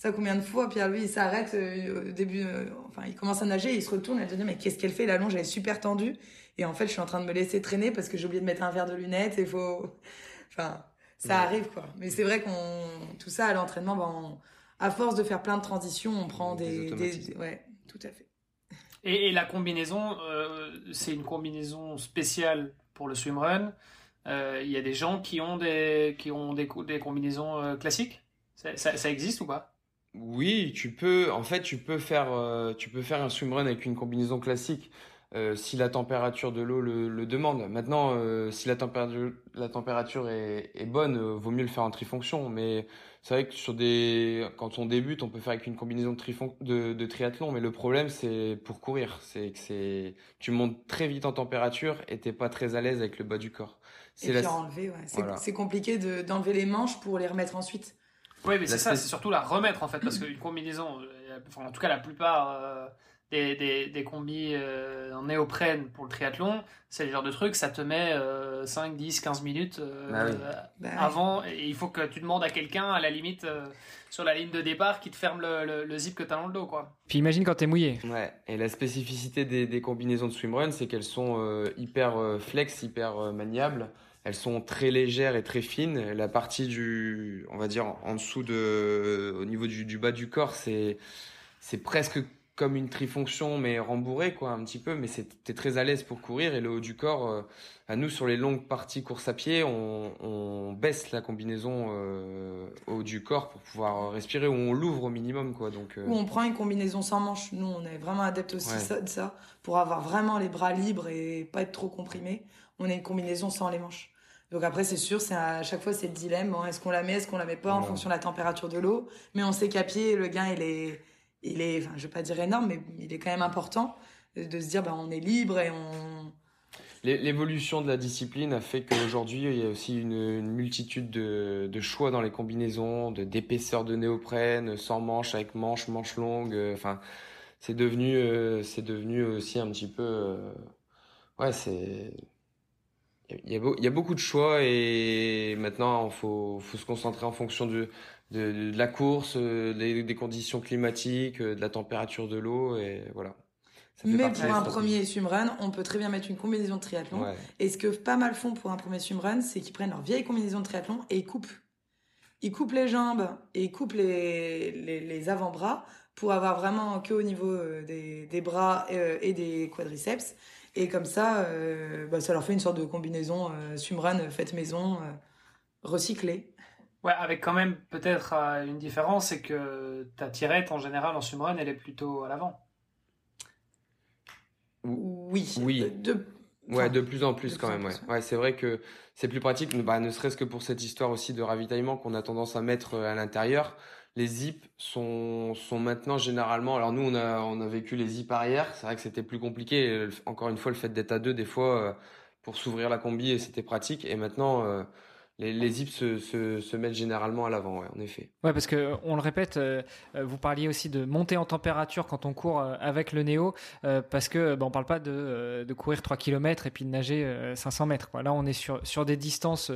ça combien de fois Pierre-Louis il s'arrête au début, enfin il commence à nager, il se retourne, et il se dit mais qu'est-ce qu'elle fait? La longe elle est super tendue et en fait je suis en train de me laisser traîner parce que j'ai oublié de mettre un verre de lunettes et faut, enfin ça arrive quoi. Mais c'est vrai qu'on tout ça à l'entraînement, ben, à force de faire plein de transitions, on prend des, des, ouais tout à fait. Et, la combinaison, c'est une combinaison spéciale pour le swimrun. Il y a des gens qui ont des qui ont des, des combinaisons classiques? Ça, ça, existe ou pas? Oui, tu peux. En fait, tu peux faire, euh, tu peux faire un swimrun avec une combinaison classique euh, si la température de l'eau le, demande. Maintenant, euh, si la température, la température est, est bonne, vaut mieux le faire en trifonction. Mais c'est vrai que sur des, quand on débute, on peut faire avec une combinaison de, trifon... de, de triathlon. Mais le problème, c'est pour courir, c'est que c'est, tu montes très vite en température et t'es pas très à l'aise avec le bas du corps. C'est la... enlever, ouais. C'est compliqué d'enlever les manches pour les remettre ensuite. Oui, mais c'est ça, c'est surtout la remettre en fait, parce qu'une combinaison, euh, enfin, en tout cas la plupart euh, des, des, des, combis euh, en néoprène pour le triathlon, c'est le genre de truc, ça te met 5, 10, 15 minutes bah bah avant, et il faut que tu demandes à quelqu'un, à la limite, sur la ligne de départ, qui te ferme le, le, zip que tu as dans le dos. Quoi. Puis imagine quand tu es mouillé. Ouais, et la spécificité des, des combinaisons de swimrun, c'est qu'elles sont hyper flex, hyper maniables. Elles sont très légères et très fines. La partie du, on va dire, en dessous de, au niveau du, bas du corps, c'est, c'est presque comme une trifonction, mais rembourrée, quoi, un petit peu. Mais t'es très à l'aise pour courir. Et le haut du corps, euh, à nous, sur les longues parties course à pied, on, on baisse la combinaison euh, haut du corps pour pouvoir respirer, ou on l'ouvre au minimum, quoi. Donc, euh, Ou on prend une combinaison sans manches. Nous, on est vraiment adepte aussi de ça, pour avoir vraiment les bras libres et pas être trop comprimé. On a une combinaison sans les manches. Donc après, c'est sûr, c'est à chaque fois c'est le dilemme. est-ce qu'on la met, est-ce qu'on la met pas en fonction de la température de l'eau Mais on sait qu'à pied, le gain, il est, il est, enfin, je vais pas dire énorme, mais il est quand même important de se dire, ben, on est libre et on. L'évolution de la discipline a fait qu'aujourd'hui, il y a aussi une, multitude de, de, choix dans les combinaisons, de d'épaisseur de néoprène, sans manche, avec manche, manche longue. Euh, enfin, c'est devenu, euh, c'est devenu aussi un petit peu, euh, ouais, c'est il y, a, beaucoup de choix et maintenant il faut, se concentrer en fonction de, de, la course, euh, des, conditions climatiques, euh, de la température de l'eau et voilà. Mais pour un premier swimrun, on peut très bien mettre une combinaison de triathlon. Et ce que pas mal font pour un premier swimrun, c'est qu'ils prennent leur vieille combinaison de triathlon et ils coupent. Ils coupent les jambes et ils coupent les, les, avant-bras pour avoir vraiment que au niveau euh, des, des bras et des quadriceps. Et comme ça, euh, bah, ça leur fait une sorte de combinaison euh, Sumran faite maison, euh, recyclée. Ouais, avec quand même peut-être une différence, c'est que ta tirette en général en Sumrun, elle est plutôt à l'avant. Oui. Oui. De, ouais, de plus en plus quand même. Ouais. ouais c'est vrai que c'est plus pratique, bah, ne serait-ce que pour cette histoire aussi de ravitaillement qu'on a tendance à mettre à l'intérieur les zips sont, maintenant généralement. Alors nous, on a, on a vécu les zips arrière. C'est vrai que c'était plus compliqué. Encore une fois, le fait d'être à deux, des fois, euh, pour s'ouvrir la combi, c'était pratique. Et maintenant, euh, les, les zips se, mettent généralement à l'avant, en effet. Ouais, parce que on le répète, euh, vous parliez aussi de monter en température quand on court euh, avec le néo, euh, parce que bah, on parle pas de, courir 3 km et puis de nager 500 mètres. Là, on est sur, sur des distances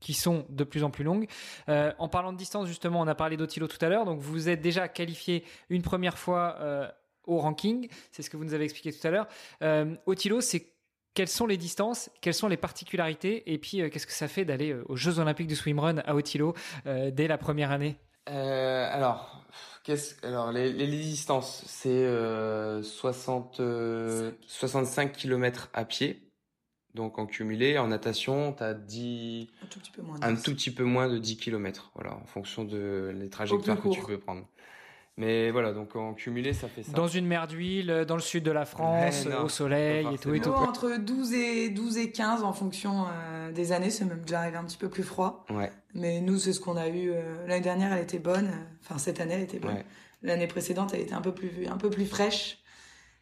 qui sont de plus en plus longues. en parlant de distance, justement, on a parlé d'Otilo tout à l'heure, donc vous êtes déjà qualifié une première fois au ranking, c'est ce que vous nous avez expliqué tout à l'heure. Otilo, c'est quelles sont les distances, quelles sont les particularités, et puis euh, qu'est-ce que ça fait d'aller euh, aux Jeux Olympiques du swimrun à Otilo euh, dès la première année? Alors, alors les, les distances, c'est 60, 65 km à pied. Donc en cumulé, en natation, tu as 10, un tout, petit peu moins, un tout petit peu moins de 10 km, voilà, en fonction de les trajectoires que tu peux prendre. Mais voilà, donc en cumulé, ça fait ça. Dans une mer d'huile, dans le sud de la France, au soleil et tout et tout. Entre 12 et, 12 et 15 en fonction euh, des années, c'est même déjà arrivé un petit peu plus froid. Ouais. Mais nous, c'est ce qu'on a eu. Euh, l'année dernière, elle était bonne. Enfin, cette année, elle était bonne. L'année précédente, elle était un peu plus, un peu plus fraîche.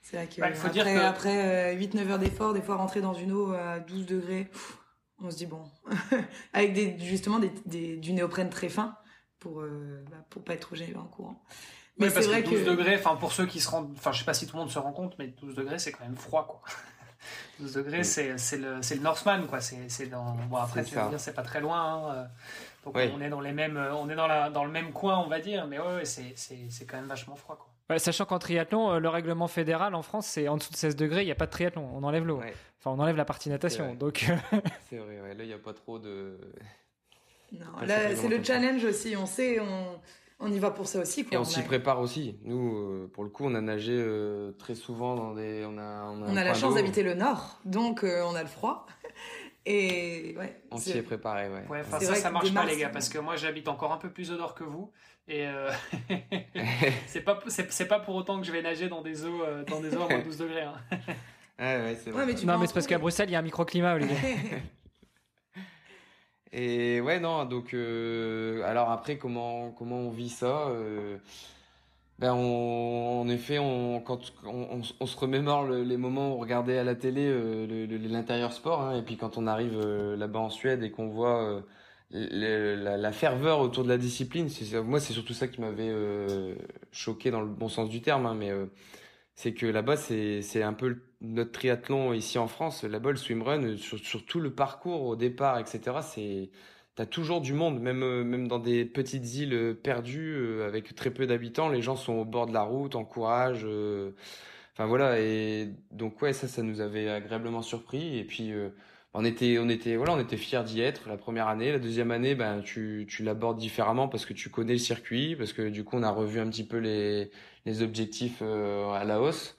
C'est vrai que, faut après, dire après 8-9 euh, heures d'effort, des fois rentrer dans une eau à 12 degrés, on se dit bon. Avec des, justement des, des, du néoprène très fin pour, bah, pour pas être trop gêné en courant. Mais c'est vrai que 12 degrés, enfin pour ceux qui se rendent, enfin je sais pas si tout le monde se rend compte, mais 12 degrés c'est quand même froid quoi. 12 degrés, c'est le, le Northman, quoi. C'est dans. Bon, après, tu vas dire, c'est pas très loin. Hein, euh. Donc, on est dans les mêmes. On est dans, la, dans le même coin, on va dire. Mais ouais, c'est quand même vachement froid, quoi. sachant qu'en triathlon, euh, le règlement fédéral en France, c'est en dessous de 16 degrés, il n'y a pas de triathlon. On enlève l'eau. Enfin, on enlève la partie natation. Donc. c'est vrai, ouais. Là, il n'y a pas trop de. Non, là, c'est le challenge aussi. On sait, on, on y va pour ça aussi. Quoi. Et on, s'y prépare aussi. Nous, euh, pour le coup, on a nagé euh, très souvent dans des. On a, on a, la chance d'habiter le nord, donc euh, on a le froid. Et ouais. On s'y est préparé, ouais. ouais ça, ça marche pas, les gars, parce que moi, j'habite encore un peu plus au nord que vous. Et c'est pas, c'est, pas pour autant que je vais nager dans des eaux, dans des eaux à moins 12 degrés. Hein. ouais, ouais, c'est vrai. mais non, mais c'est parce qu'à Bruxelles, il y a un microclimat, Olivier. Et ouais, non, donc, euh, alors après, comment, comment on vit ça euh, ben on, En effet, on, quand on, on, se remémore les moments où on regardait à la télé euh, l'intérieur sport, hein, et puis quand on arrive euh, là-bas en Suède et qu'on voit euh, la, la, ferveur autour de la discipline, moi, c'est surtout ça qui m'avait choqué dans le bon sens du terme, hein, mais c'est que là-bas, c'est un peu notre triathlon ici en France. Là-bas, le swimrun, sur, sur tout le parcours au départ, etc., c'est t'as toujours du monde, même euh, même dans des petites îles euh, perdues euh, avec très peu d'habitants, les gens sont au bord de la route, encouragent. Enfin voilà, et donc ouais, ça, ça nous avait agréablement surpris. Et puis on était, on était, voilà, on était fiers d'y être la première année. La deuxième année, ben tu tu l'abordes différemment parce que tu connais le circuit, parce que du coup on a revu un petit peu les les objectifs euh, à la hausse.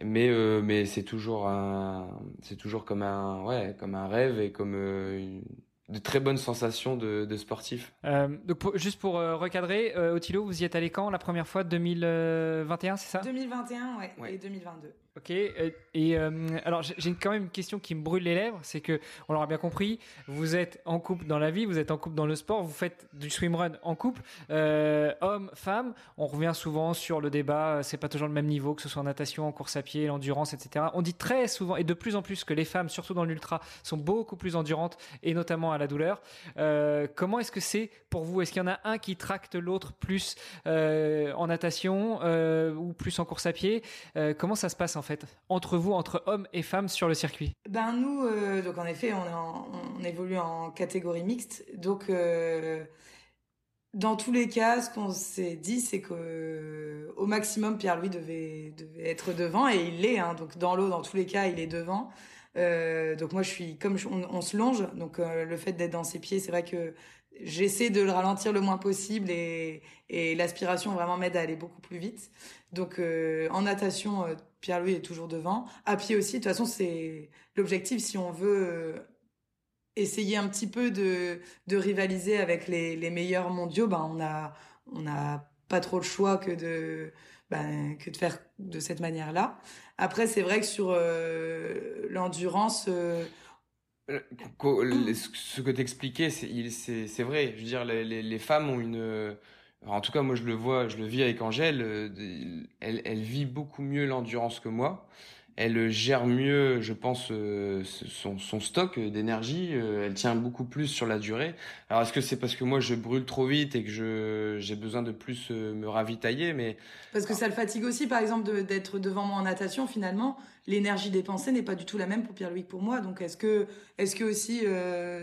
Mais euh, mais c'est toujours un c'est toujours comme un ouais comme un rêve et comme euh, une, de très bonnes sensations de, de sportif. Euh, donc juste pour recadrer, euh, Otilo, vous y êtes allé quand la première fois? 2021, c'est ça? 2021, ouais, ouais, et 2022. Ok. Et, euh, alors j'ai quand même une question qui me brûle les lèvres, c'est que on l'aura bien compris, vous êtes en couple dans la vie, vous êtes en couple dans le sport, vous faites du swimrun en couple, euh, homme, femme. On revient souvent sur le débat, euh, c'est pas toujours le même niveau, que ce soit en natation, en course à pied, l'endurance, etc. On dit très souvent et de plus en plus que les femmes, surtout dans l'ultra, sont beaucoup plus endurantes et notamment à la douleur. Euh, comment est-ce que c'est pour vous? Est-ce qu'il y en a un qui tracte l'autre plus euh, en natation euh, ou plus en course à pied? Comment ça se passe en fait entre vous, entre hommes et femmes sur le circuit Ben nous, euh, donc en effet, on, évolue en catégorie mixte. Donc euh, dans tous les cas, ce qu'on s'est dit, c'est que au maximum, Pierre-Louis devait, devait être devant et il l'est. Hein, donc dans l'eau, dans tous les cas, il est devant. Euh, donc moi, je suis comme on, se longe. Donc le fait d'être dans ses pieds, c'est vrai que j'essaie de le ralentir le moins possible et, et l'aspiration vraiment m'aide à aller beaucoup plus vite. Donc en natation Pierre-Louis est toujours devant. À pied aussi, de toute façon, c'est l'objectif si on veut euh, essayer un petit peu de, de rivaliser avec les, les meilleurs mondiaux, ben on a on a pas trop le choix que de ben, que de faire de cette manière-là. Après, c'est vrai que sur euh, l'endurance, euh, ce que t'expliquais, c'est c'est vrai. Je veux dire, les, les femmes ont une en tout cas, moi, je le vois, je le vis avec Angèle. Euh, elle, elle vit beaucoup mieux l'endurance que moi. Elle gère mieux, je pense, euh, son, son stock d'énergie. Euh, elle tient beaucoup plus sur la durée. Alors, est-ce que c'est parce que moi, je brûle trop vite et que je j'ai besoin de plus me ravitailler? Mais parce que ça le fatigue aussi, par exemple, d'être devant moi en natation. Finalement, l'énergie dépensée n'est pas du tout la même pour Pierre-Louis que pour moi. Donc, est-ce que est-ce que aussi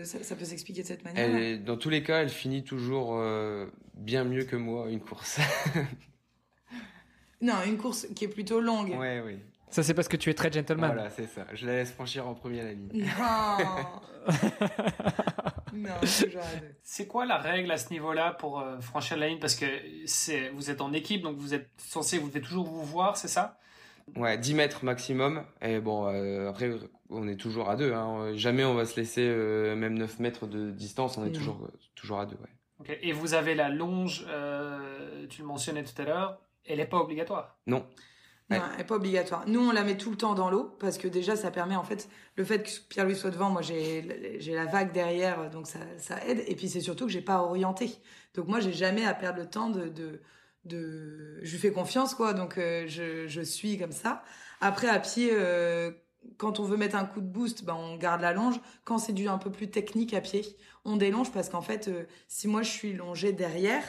ça, ça, peut s'expliquer de cette manière elle, Dans tous les cas, elle finit toujours bien mieux que moi une course. non, une course qui est plutôt longue. Ouais, oui. Ça, c'est parce que tu es très gentleman. Voilà, c'est ça. Je la laisse franchir en premier la ligne. Non. C'est quoi la règle à ce niveau-là pour euh, franchir la ligne? Parce que c'est, vous êtes en équipe, donc vous êtes censé, vous devez toujours vous voir, c'est ça? Ouais, 10 mètres maximum. Et bon, euh, après, on est toujours à deux. Hein. Jamais on va se laisser euh, même 9 mètres de distance. On est toujours, toujours à deux. Ouais. Et vous avez la longe, euh, tu le mentionnais tout à l'heure, elle n'est pas obligatoire? Non. N'est pas obligatoire. Nous, on la met tout le temps dans l'eau parce que déjà, ça permet en fait le fait que Pierre-Louis soit devant. Moi, j'ai j'ai la vague derrière, donc ça, ça aide. Et puis c'est surtout que j'ai pas à orienter. Donc moi, j'ai jamais à perdre le temps de, de, de... je lui fais confiance quoi. Donc euh, je, je suis comme ça. Après à pied, euh, quand on veut mettre un coup de boost, ben on garde la longe. Quand c'est du un peu plus technique à pied, on délonge parce qu'en fait, euh, si moi je suis longée derrière,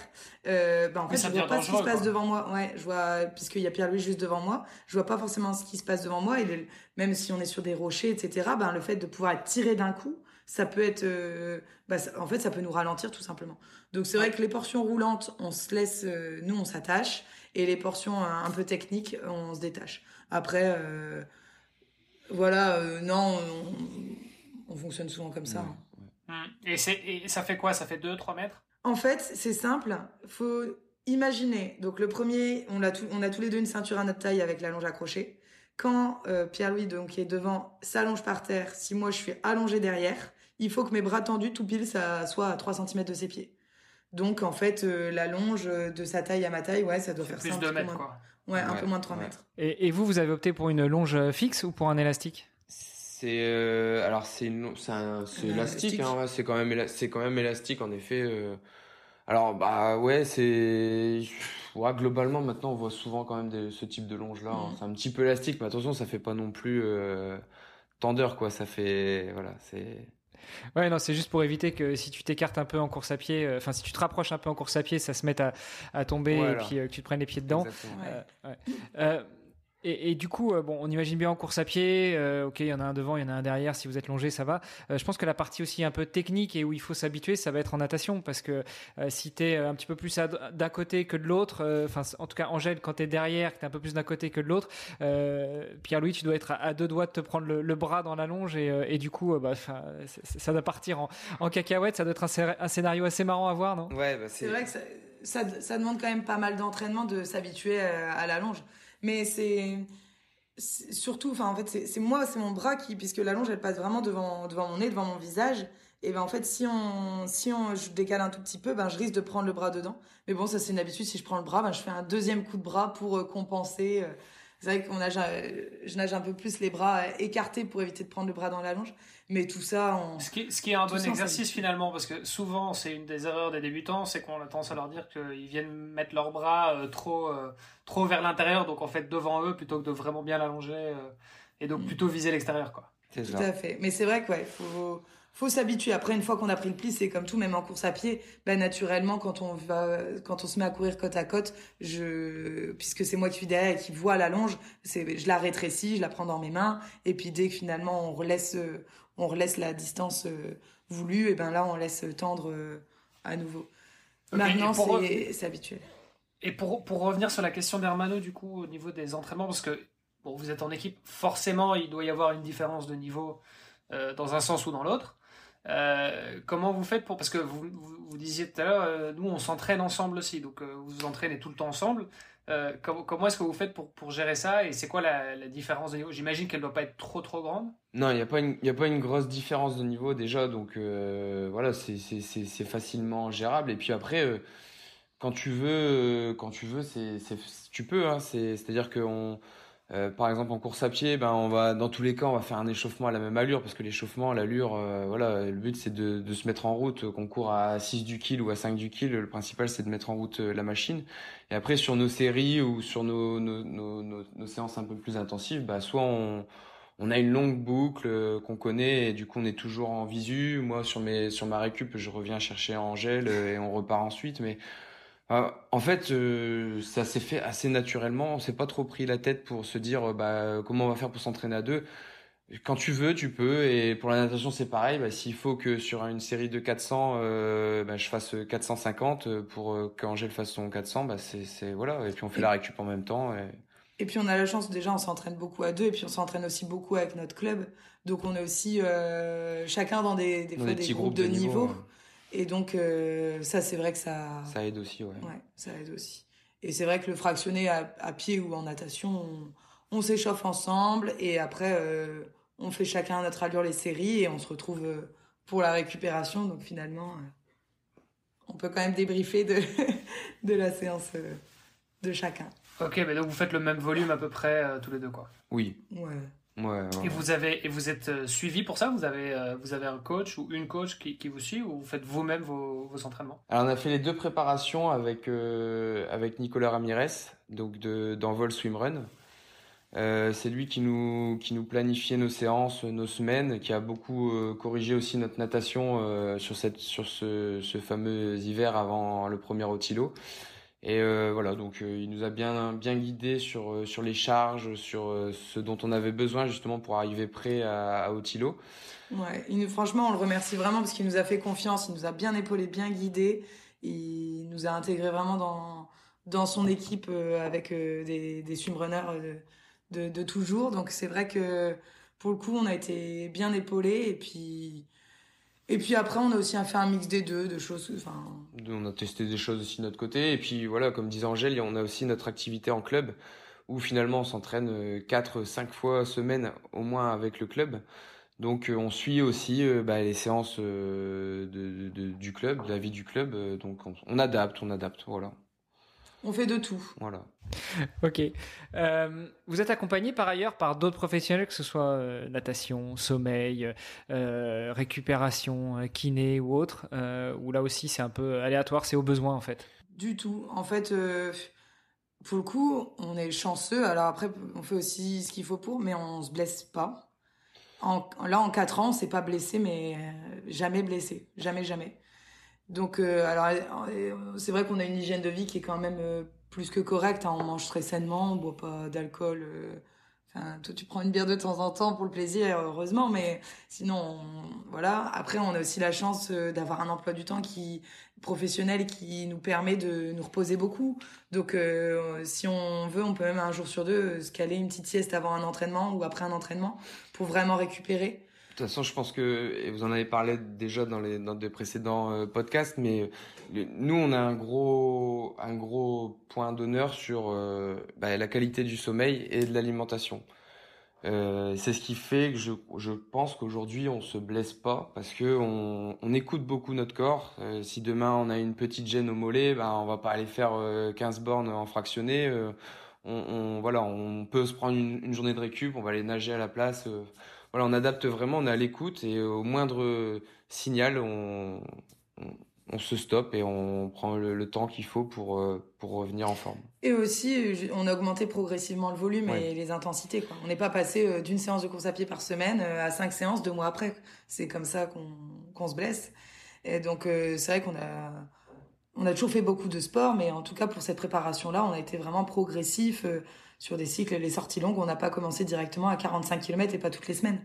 euh, ben en fait, je vois pas ce qui se passe devant moi. Ouais, je vois, puisqu'il y a Pierre-Louis juste devant moi, je vois pas forcément ce qui se passe devant moi. Et même si on est sur des rochers, etc., ben le fait de pouvoir être tiré d'un coup, ça peut être, euh, ben, en fait, ça peut nous ralentir tout simplement. Donc c'est vrai que les portions roulantes, on se laisse, euh, nous on s'attache, et les portions un peu techniques, on se détache. Après voilà, euh, non, on, fonctionne souvent comme ça. Hein. Et, ça fait quoi? Ça fait 2-3 mètres? En fait, c'est simple. faut imaginer. Donc le premier, on a, on a tous les deux une ceinture à notre taille avec la longe accrochée. Quand euh, Pierre-Louis, donc, qui est devant, s'allonge par terre, si moi je suis allongé derrière, il faut que mes bras tendus, tout pile, ça soit à 3 cm de ses pieds. Donc en fait, euh, la longe de sa taille à ma taille, ouais, ça doit faire plus de mètres, quoi. Ouais, un peu moins de 3 mètres. Et, vous, vous avez opté pour une longe fixe ou pour un élastique? C'est euh, alors c'est élastique, hein, c'est quand même c'est quand même élastique en effet. Euh. alors bah ouais c'est ouais, globalement maintenant on voit souvent quand même ce type de longe là. Hein. Mm. C'est un petit peu élastique, mais attention ça fait pas non plus euh, tendeur quoi. Ça fait voilà c'est Ouais, non, c'est juste pour éviter que si tu t'écartes un peu en course à pied, euh, enfin si tu te rapproches un peu en course à pied, ça se mette à, tomber et puis euh, que tu te prennes les pieds dedans. Euh, et, du coup, euh, bon, on imagine bien en course à pied, euh, ok, il y en a un devant, il y en a un derrière, si vous êtes longé, ça va. Euh, je pense que la partie aussi un peu technique et où il faut s'habituer, ça va être en natation, parce que si tu es un petit peu plus d'un côté que de l'autre, enfin, en tout cas, Angèle, quand tu es derrière, que tu es un peu plus d'un côté que de l'autre, Pierre-Louis, tu dois être à, deux doigts de te prendre le, bras dans la longe, et, du coup, bah, ça doit partir en, en, cacahuète, ça doit être un, scénario assez marrant à voir, non? Ouais, bah, c'est vrai que ça, ça, demande quand même pas mal d'entraînement de s'habituer à la longe. Mais c'est surtout, enfin en fait c'est moi, c'est mon bras qui, puisque la longe elle passe vraiment devant devant mon nez, devant mon visage. Et ben en fait si on si on je décale un tout petit peu, ben je risque de prendre le bras dedans. Mais bon ça c'est une habitude. Si je prends le bras, ben je fais un deuxième coup de bras pour euh, compenser. C'est vrai qu'on nage, je nage un peu plus les bras écartés pour éviter de prendre le bras dans la longe. Mais tout ça, on... ce, qui, ce qui est un bon exercice finalement, parce que souvent c'est une des erreurs des débutants, c'est qu'on a tendance à leur dire qu'ils viennent mettre leurs bras euh, trop, euh, trop vers l'intérieur, donc en fait devant eux, plutôt que de vraiment bien l'allonger, euh, et donc mm. plutôt viser l'extérieur. quoi. Tout à fait. Mais c'est vrai qu'il faut faut s'habituer. Après, une fois qu'on a pris le pli, c'est comme tout, même en course à pied. Ben, naturellement, quand on va, quand on se met à courir côte à côte, je, puisque c'est moi qui suis derrière et qui vois la longe, c'est, je la rétrécis, je la prends dans mes mains. Et puis, dès que finalement, on relaisse, on relaisse la distance euh, voulue, et ben là, on laisse tendre euh, à nouveau. Maintenant, c'est, c'est habituel. Et pour, pour revenir sur la question d'Hermano, du coup, au niveau des entraînements, parce que, bon, vous êtes en équipe, forcément, il doit y avoir une différence de niveau euh, dans un sens ou dans l'autre. Euh, comment vous faites pour parce que vous, vous, disiez tout à l'heure, euh, nous on s'entraîne ensemble aussi, donc euh, vous vous entraînez tout le temps ensemble. comment, est-ce que vous faites pour, pour gérer ça et c'est quoi la, la, différence de niveau? J'imagine qu'elle doit pas être trop trop grande. Non, il n'y a pas une il a pas une grosse différence de niveau déjà, donc voilà c'est facilement gérable et puis après quand tu veux quand tu veux c'est tu peux hein, c'est à dire qu'on euh, par exemple en course à pied, ben on va dans tous les cas on va faire un échauffement à la même allure parce que l'échauffement, l'allure, euh, voilà, le but c'est de, de, se mettre en route, qu'on court à 6 du kill ou à 5 du kill, le principal c'est de mettre en route euh, la machine. Et après sur nos séries ou sur nos, nos, nos, nos, séances un peu plus intensives, bah soit on, on a une longue boucle qu'on connaît et du coup on est toujours en visu. Moi sur mes sur ma récup, je reviens chercher Angèle et on repart ensuite, mais euh, en fait, euh, ça s'est fait assez naturellement. On s'est pas trop pris la tête pour se dire euh, bah, comment on va faire pour s'entraîner à deux. Quand tu veux, tu peux. Et pour la natation, c'est pareil. Bah, S'il faut que sur une série de 400, bah, je fasse 450 pour qu'Angèle fasse son 400, bah, c'est voilà. Et puis on fait la récup en même temps. Et... puis on a la chance déjà, on s'entraîne beaucoup à deux. Et puis on s'entraîne aussi beaucoup avec notre club. Donc on est aussi chacun dans des, des, fois, des, groupes, de, niveau. Et donc, euh, ça, c'est vrai que ça. Ça aide aussi, ouais. Ouais, ça aide aussi. Et c'est vrai que le fractionner à, pied ou en natation, on, s'échauffe ensemble et après, euh, on fait chacun à notre allure les séries et on se retrouve euh, pour la récupération. Donc finalement, on peut quand même débriefer de, de la séance de chacun. Ok, mais donc vous faites le même volume à peu près tous les deux, quoi. Oui. Ouais. Et vous avez et vous êtes euh, suivi pour ça? Vous avez euh, vous avez un coach ou une coach qui, qui vous suit ou vous faites vous-même vos, vos, entraînements? Alors on a fait les deux préparations avec euh, avec Nicolas Ramirez donc de d'envol swimrun. Euh, c'est lui qui nous, qui nous planifiait nos séances, nos semaines, qui a beaucoup euh, corrigé aussi notre natation euh, sur, cette, sur ce, ce, fameux hiver avant le premier Otilo. Et voilà, donc il nous a bien, bien guidé sur, sur les charges, sur ce dont on avait besoin justement pour arriver prêt à, à Otilo. Ouais, franchement, on le remercie vraiment parce qu'il nous a fait confiance, il nous a bien épaulé, bien guidé. Il nous a intégré vraiment dans, dans son équipe avec des, des swimrunners de, de toujours. Donc c'est vrai que pour le coup, on a été bien épaulés et puis. Et puis après, on a aussi fait un mix des deux, de choses. Enfin... On a testé des choses aussi de notre côté. Et puis voilà, comme disait Angèle, on a aussi notre activité en club où finalement on s'entraîne 4 5 fois semaine au moins avec le club. Donc on suit aussi euh, bah, les séances euh, du club, de la vie du club. Donc on, on adapte, on adapte, voilà. On fait de tout. Voilà. ok. Euh, vous êtes accompagné par ailleurs par d'autres professionnels, que ce soit euh, natation, sommeil, euh, récupération, kiné ou autre, où là aussi c'est un peu aléatoire, c'est au besoin en fait. Du tout. En fait, pour le coup, on est chanceux. Alors après, on fait aussi ce qu'il faut pour, mais on se blesse pas. là, en 4 ans, on s'est pas blessé, mais jamais blessé. Jamais, jamais. Donc, alors, c'est vrai qu'on a une hygiène de vie qui est quand même plus que correct. Hein. On mange très sainement, on boit pas d'alcool. Euh. Toi, tu prends une bière de temps en temps pour le plaisir, heureusement, mais sinon, voilà. Après, on a aussi la chance euh, d'avoir un emploi du temps qui professionnel qui nous permet de nous reposer beaucoup. Donc, euh, si on veut, on peut même un jour sur deux se caler une petite sieste avant un entraînement ou après un entraînement pour vraiment récupérer. De toute façon, je pense que, et vous en avez parlé déjà dans les dans des précédents euh, podcasts, mais nous, on a un gros un gros point d'honneur sur euh, bah, la qualité du sommeil et de l'alimentation. Euh, c'est ce qui fait que je, je pense qu'aujourd'hui on se blesse pas parce que on, on écoute beaucoup notre corps. Euh, si demain on a une petite gêne au mollet, ben on va pas aller faire 15 bornes en fractionné. On, voilà, on peut se prendre une, journée de récup, on va aller nager à la place voilà, on adapte vraiment, on est à l'écoute et au moindre signal, on, on, se stoppe et on prend le, temps qu'il faut pour, euh, pour revenir en forme. Et aussi, on a augmenté progressivement le volume et les intensités. Quoi. On n'est pas passé euh, d'une séance de course à pied par semaine euh, à cinq séances deux mois après. C'est comme ça qu'on se blesse. Et donc, c'est vrai qu'on a, on a toujours fait beaucoup de sport, mais en tout cas, pour cette préparation-là, on a été vraiment progressif sur des cycles, les sorties longues, on n'a pas commencé directement à 45 km et pas toutes les semaines.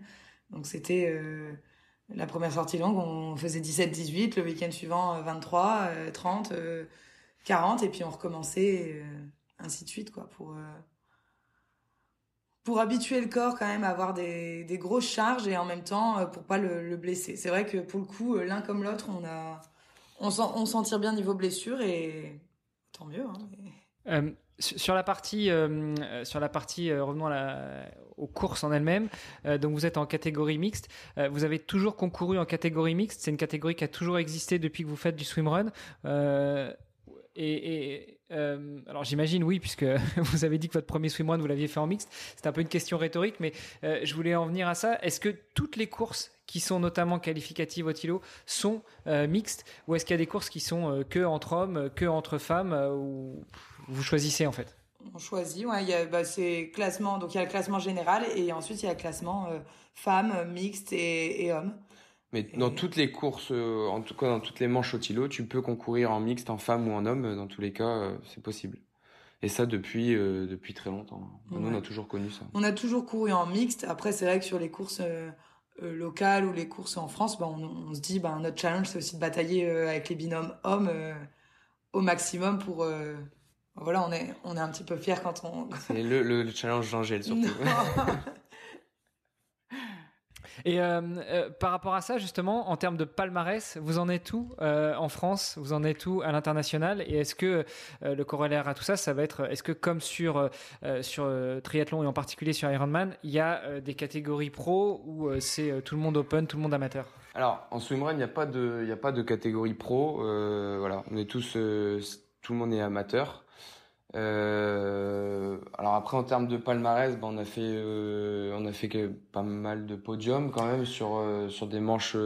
Donc c'était euh, la première sortie longue, on faisait 17-18, le week-end suivant 23, 30, 40, et puis on recommençait, euh, ainsi de suite, quoi, pour, euh, pour habituer le corps quand même à avoir des, des grosses charges et en même temps pour pas le, blesser. C'est vrai que pour le coup, l'un comme l'autre, on a, on s'en tire bien niveau blessure et tant mieux. Hein, sur la partie, euh, sur la partie euh, aux courses en elles-mêmes, euh, donc vous êtes en catégorie mixte. vous avez toujours concouru en catégorie mixte. C'est une catégorie qui a toujours existé depuis que vous faites du swimrun. et, alors j'imagine oui, puisque vous avez dit que votre premier swimrun vous l'aviez fait en mixte. C'est un peu une question rhétorique, mais je voulais en venir à ça. Est-ce que toutes les courses qui sont notamment qualificatives au Tilo sont mixtes, ou est-ce qu'il y a des courses qui sont que entre hommes, que entre femmes, ou vous choisissez en fait? On choisit, ouais. Il y a, bah, c'est classement, donc il y a le classement général et ensuite il y a le classement euh, femmes, mixtes et, hommes. Mais dans toutes les courses, euh, en tout cas dans toutes les manches au tilo, tu peux concourir en mixte, en femme ou en homme. Dans tous les cas, euh, c'est possible. Et ça depuis depuis très longtemps. Nous, on a toujours connu ça. On a toujours couru en mixte. Après, c'est vrai que sur les courses locales ou les courses en France, bah, on, se dit, bah, notre challenge, c'est aussi de batailler avec les binômes hommes au maximum pour voilà, on est, on est un petit peu fiers quand on. C'est le, le, challenge d'Angèle surtout. Et euh, euh, par rapport à ça, justement, en termes de palmarès, vous en êtes où euh, en France? Vous en êtes où à l'international? Et est-ce que le corollaire à tout ça, ça va être, est-ce que comme sur sur triathlon et en particulier sur Ironman, il y a des catégories pro ou c'est tout le monde open, tout le monde amateur? Alors en swimrun, il n'y a pas de, il a pas de catégorie pro. voilà, on est tous, tout le monde est amateur. Euh, alors après en termes de palmarès, ben, on a fait euh, on a fait pas mal de podiums quand même sur euh, sur des manches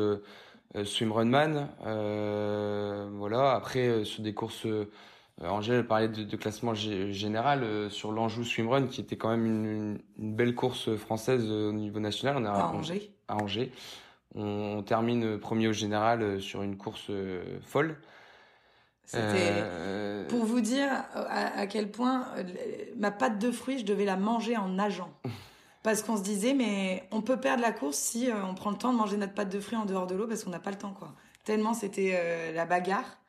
swimrunman. voilà après sur des courses Angèle parlait de, classement général sur l'Anjou Swimrun, qui était quand même une, belle course française au niveau national. On a, à Angers. À Angers. On, termine premier au général sur une course folle. C'était pour vous dire à, quel point ma pâte de fruits, je devais la manger en nageant. Parce qu'on se disait, mais on peut perdre la course si on prend le temps de manger notre pâte de fruits en dehors de l'eau parce qu'on n'a pas le temps, quoi. Tellement c'était la bagarre.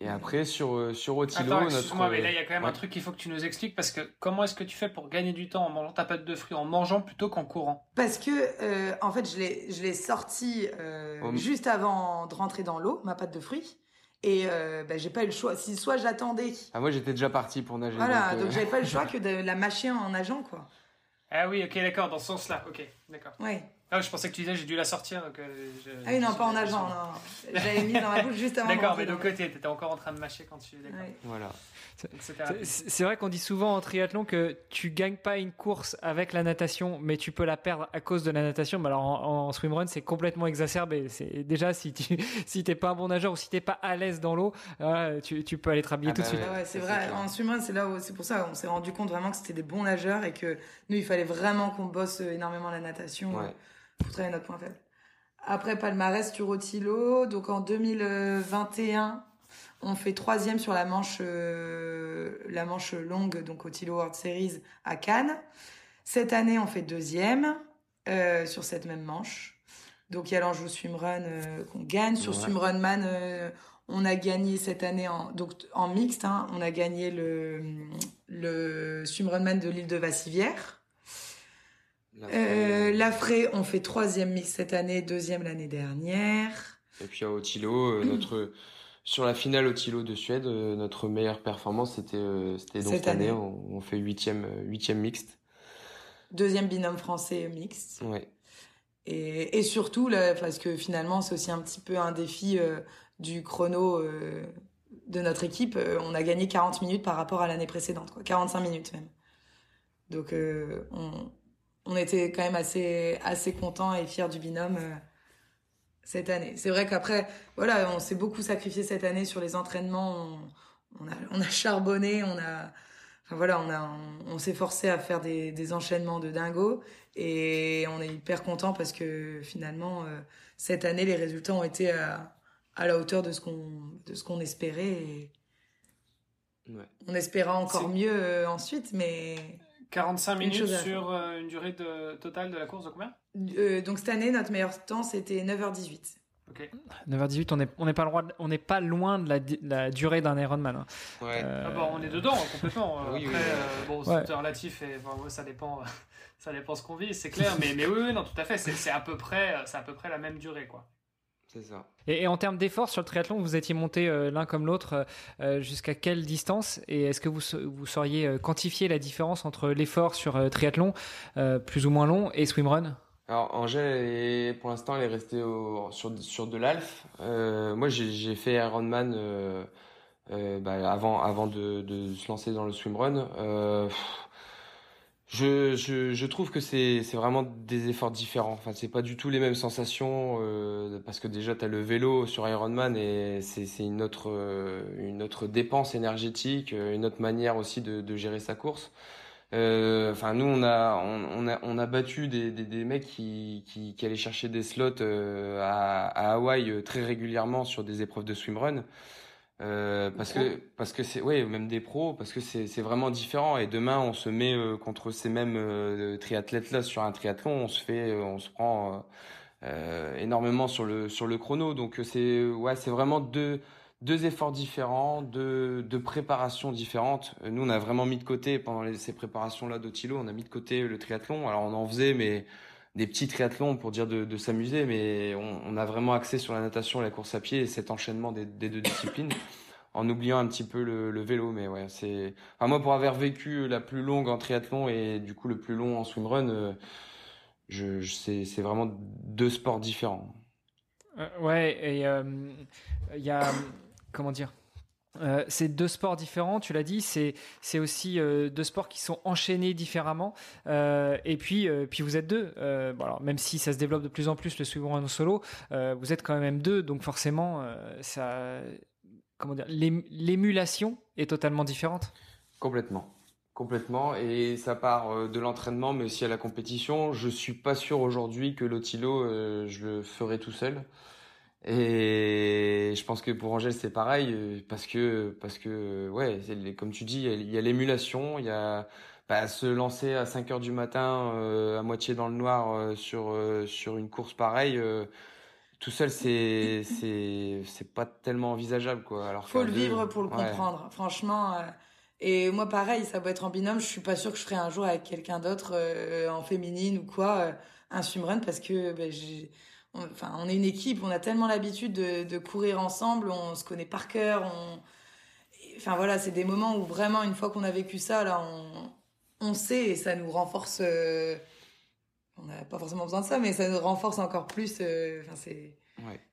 Et après, sur, euh, sur Otilo, Attends, notre... mais là, il y a quand même un truc qu'il faut que tu nous expliques parce que comment est-ce que tu fais pour gagner du temps en mangeant ta pâte de fruits, en mangeant plutôt qu'en courant? Parce que, euh, en fait, je l'ai, je l'ai sorti euh, juste avant de rentrer dans l'eau, ma pâte de fruits. Et euh, bah, j'ai pas eu le choix. Si soit j'attendais. Ah, moi, j'étais déjà parti pour nager. Voilà, donc, j'avais pas le choix que de la mâcher en nageant, quoi. Ah oui, ok, d'accord, dans ce sens-là, ok, d'accord. Ouais. Ah, je pensais que tu disais j'ai dû la sortir. Euh, ah oui, non, pas en nageant, non. J'avais mis dans ma bouche juste avant. D'accord, mais de côté, tu étais encore en train de mâcher quand tu. Voilà. C'est vrai qu'on dit souvent en triathlon que tu gagnes pas une course avec la natation, mais tu peux la perdre à cause de la natation. Mais alors en, swimrun, c'est complètement exacerbé. C'est déjà si tu si t'es pas un bon nageur ou si t'es pas à l'aise dans l'eau, tu, tu, peux aller te rhabiller ah tout de bah suite. Ouais, c'est vrai. En swimrun, c'est là où c'est pour ça on s'est rendu compte vraiment que c'était des bons nageurs et que nous, il fallait vraiment qu'on bosse énormément la natation pour travailler notre point faible. Après palmarès sur Otilo, donc en 2021, on fait troisième sur la manche, euh, la manche longue, donc Otilo World Series à Cannes. Cette année, on fait deuxième euh, sur cette même manche. Donc il y a l'Anjou Swimrun euh, qu'on gagne. Sur Swimrunman, on a gagné cette année en, donc, en mixte. Hein, on a gagné le, le Swimrunman de l'île de Vassivière. Euh, L'Afré, on fait troisième mix cette année, deuxième l'année dernière. Et puis à Otilo, euh, notre sur la finale Otilo de Suède, euh, notre meilleure performance c'était euh, c'était donc cette, année, On, fait huitième huitième mixte. Deuxième binôme français mixte. Ouais. Et, et surtout là, parce que finalement c'est aussi un petit peu un défi du chrono de notre équipe. on a gagné 40 minutes par rapport à l'année précédente, quoi, 45 minutes même. Donc on, on était quand même assez assez content et fiers du binôme euh, cette année. C'est vrai qu'après, voilà, on s'est beaucoup sacrifié cette année sur les entraînements. On, a, on a charbonné, on a, enfin voilà, on a, on, s'est forcé à faire des, des, enchaînements de dingo et on est hyper content parce que finalement euh, cette année les résultats ont été à, à la hauteur de ce qu'on de ce qu'on espérait. Et ouais. On espéra encore mieux euh, ensuite, mais 45 minutes sur euh, une durée de, totale de la course de combien? Euh, Donc cette année, notre meilleur temps, c'était 9h18. Ok. 9h18, on n'est on est pas, on est pas loin de la, la durée d'un Ironman. Hein. Ouais. Euh... Ah bah, on est dedans complètement. oui, Après, euh, bon, c'est relatif et enfin, ça dépend, ça dépend ce qu'on vit, c'est clair. mais, mais oui, oui, non, tout à fait. C'est à peu près, c'est à peu près la même durée, quoi. C'est ça. Et, en termes d'effort sur le triathlon, vous étiez monté euh, l'un comme l'autre euh, euh, jusqu'à quelle distance? Et est-ce que vous, vous sauriez quantifier la différence entre l'effort sur triathlon, plus ou moins long, et swimrun? Alors Angèle, pour l'instant, elle est restée sur, sur de l'alf. moi, j'ai fait Ironman bah, avant, avant de, de, se lancer dans le swimrun. Je, je, je, trouve que c'est vraiment des efforts différents. Enfin, c'est pas du tout les mêmes sensations euh, parce que déjà tu as le vélo sur Ironman et c'est une autre euh, une autre dépense énergétique, euh, une autre manière aussi de, de gérer sa course. Euh, enfin, nous on a on, on, a on a battu des, des, des mecs qui, qui, qui allaient chercher des slots à, à Hawaï très régulièrement sur des épreuves de swimrun. Euh, parce que parce que c'est ouais même des pros parce que c'est c'est vraiment différent. Et demain on se met euh, contre ces mêmes euh, triathlètes là sur un triathlon on se fait on se prend énormément sur le sur le chrono. Donc c'est ouais c'est vraiment deux deux efforts différents deux deux préparations différentes. Nous on a vraiment mis de côté pendant les, ces préparations là d'Otilo on a mis de côté le triathlon. Alors on en faisait mais des petits triathlons pour dire de, s'amuser, mais on, a vraiment axé sur la natation la course à pied et cet enchaînement des, deux disciplines, en oubliant un petit peu le, vélo. Mais ouais, c'est. Enfin, moi, pour avoir vécu la plus longue en triathlon et du coup le plus long en swimrun, euh, je, je c'est vraiment deux sports différents. Euh, ouais, et il euh, y a comment dire? Euh, c'est deux sports différents, tu l'as dit. C'est c'est aussi euh, deux sports qui sont enchaînés différemment. Euh, et puis puis vous êtes deux. Même si ça se développe de plus en plus le swimrun en solo, vous êtes quand même deux. Donc forcément ça comment dire, l'émulation est totalement différente. Complètement. Complètement, et ça part de l'entraînement, mais aussi à la compétition. Je suis pas sûr aujourd'hui que l'Otilo, je le ferai tout seul. Et je pense que pour Angèle c'est pareil euh, parce que parce que ouais comme tu dis il y a l'émulation il y a bah, se lancer à 5 heures du matin euh, à moitié dans le noir euh, sur sur une course pareille tout seul c'est c'est c'est pas tellement envisageable quoi. Alors faut le vivre pour le comprendre franchement et moi pareil ça peut être en binôme je suis pas sûre que je ferai un jour avec quelqu'un d'autre en féminine ou quoi un swimrun parce que ben, j'ai enfin, on est une équipe, on a tellement l'habitude de, courir ensemble, on se connaît par cœur. On... Enfin voilà, c'est des moments où vraiment, une fois qu'on a vécu ça, là, on, sait et ça nous renforce. Euh, on n'a pas forcément besoin de ça, mais ça nous renforce encore plus. Euh, enfin, c'est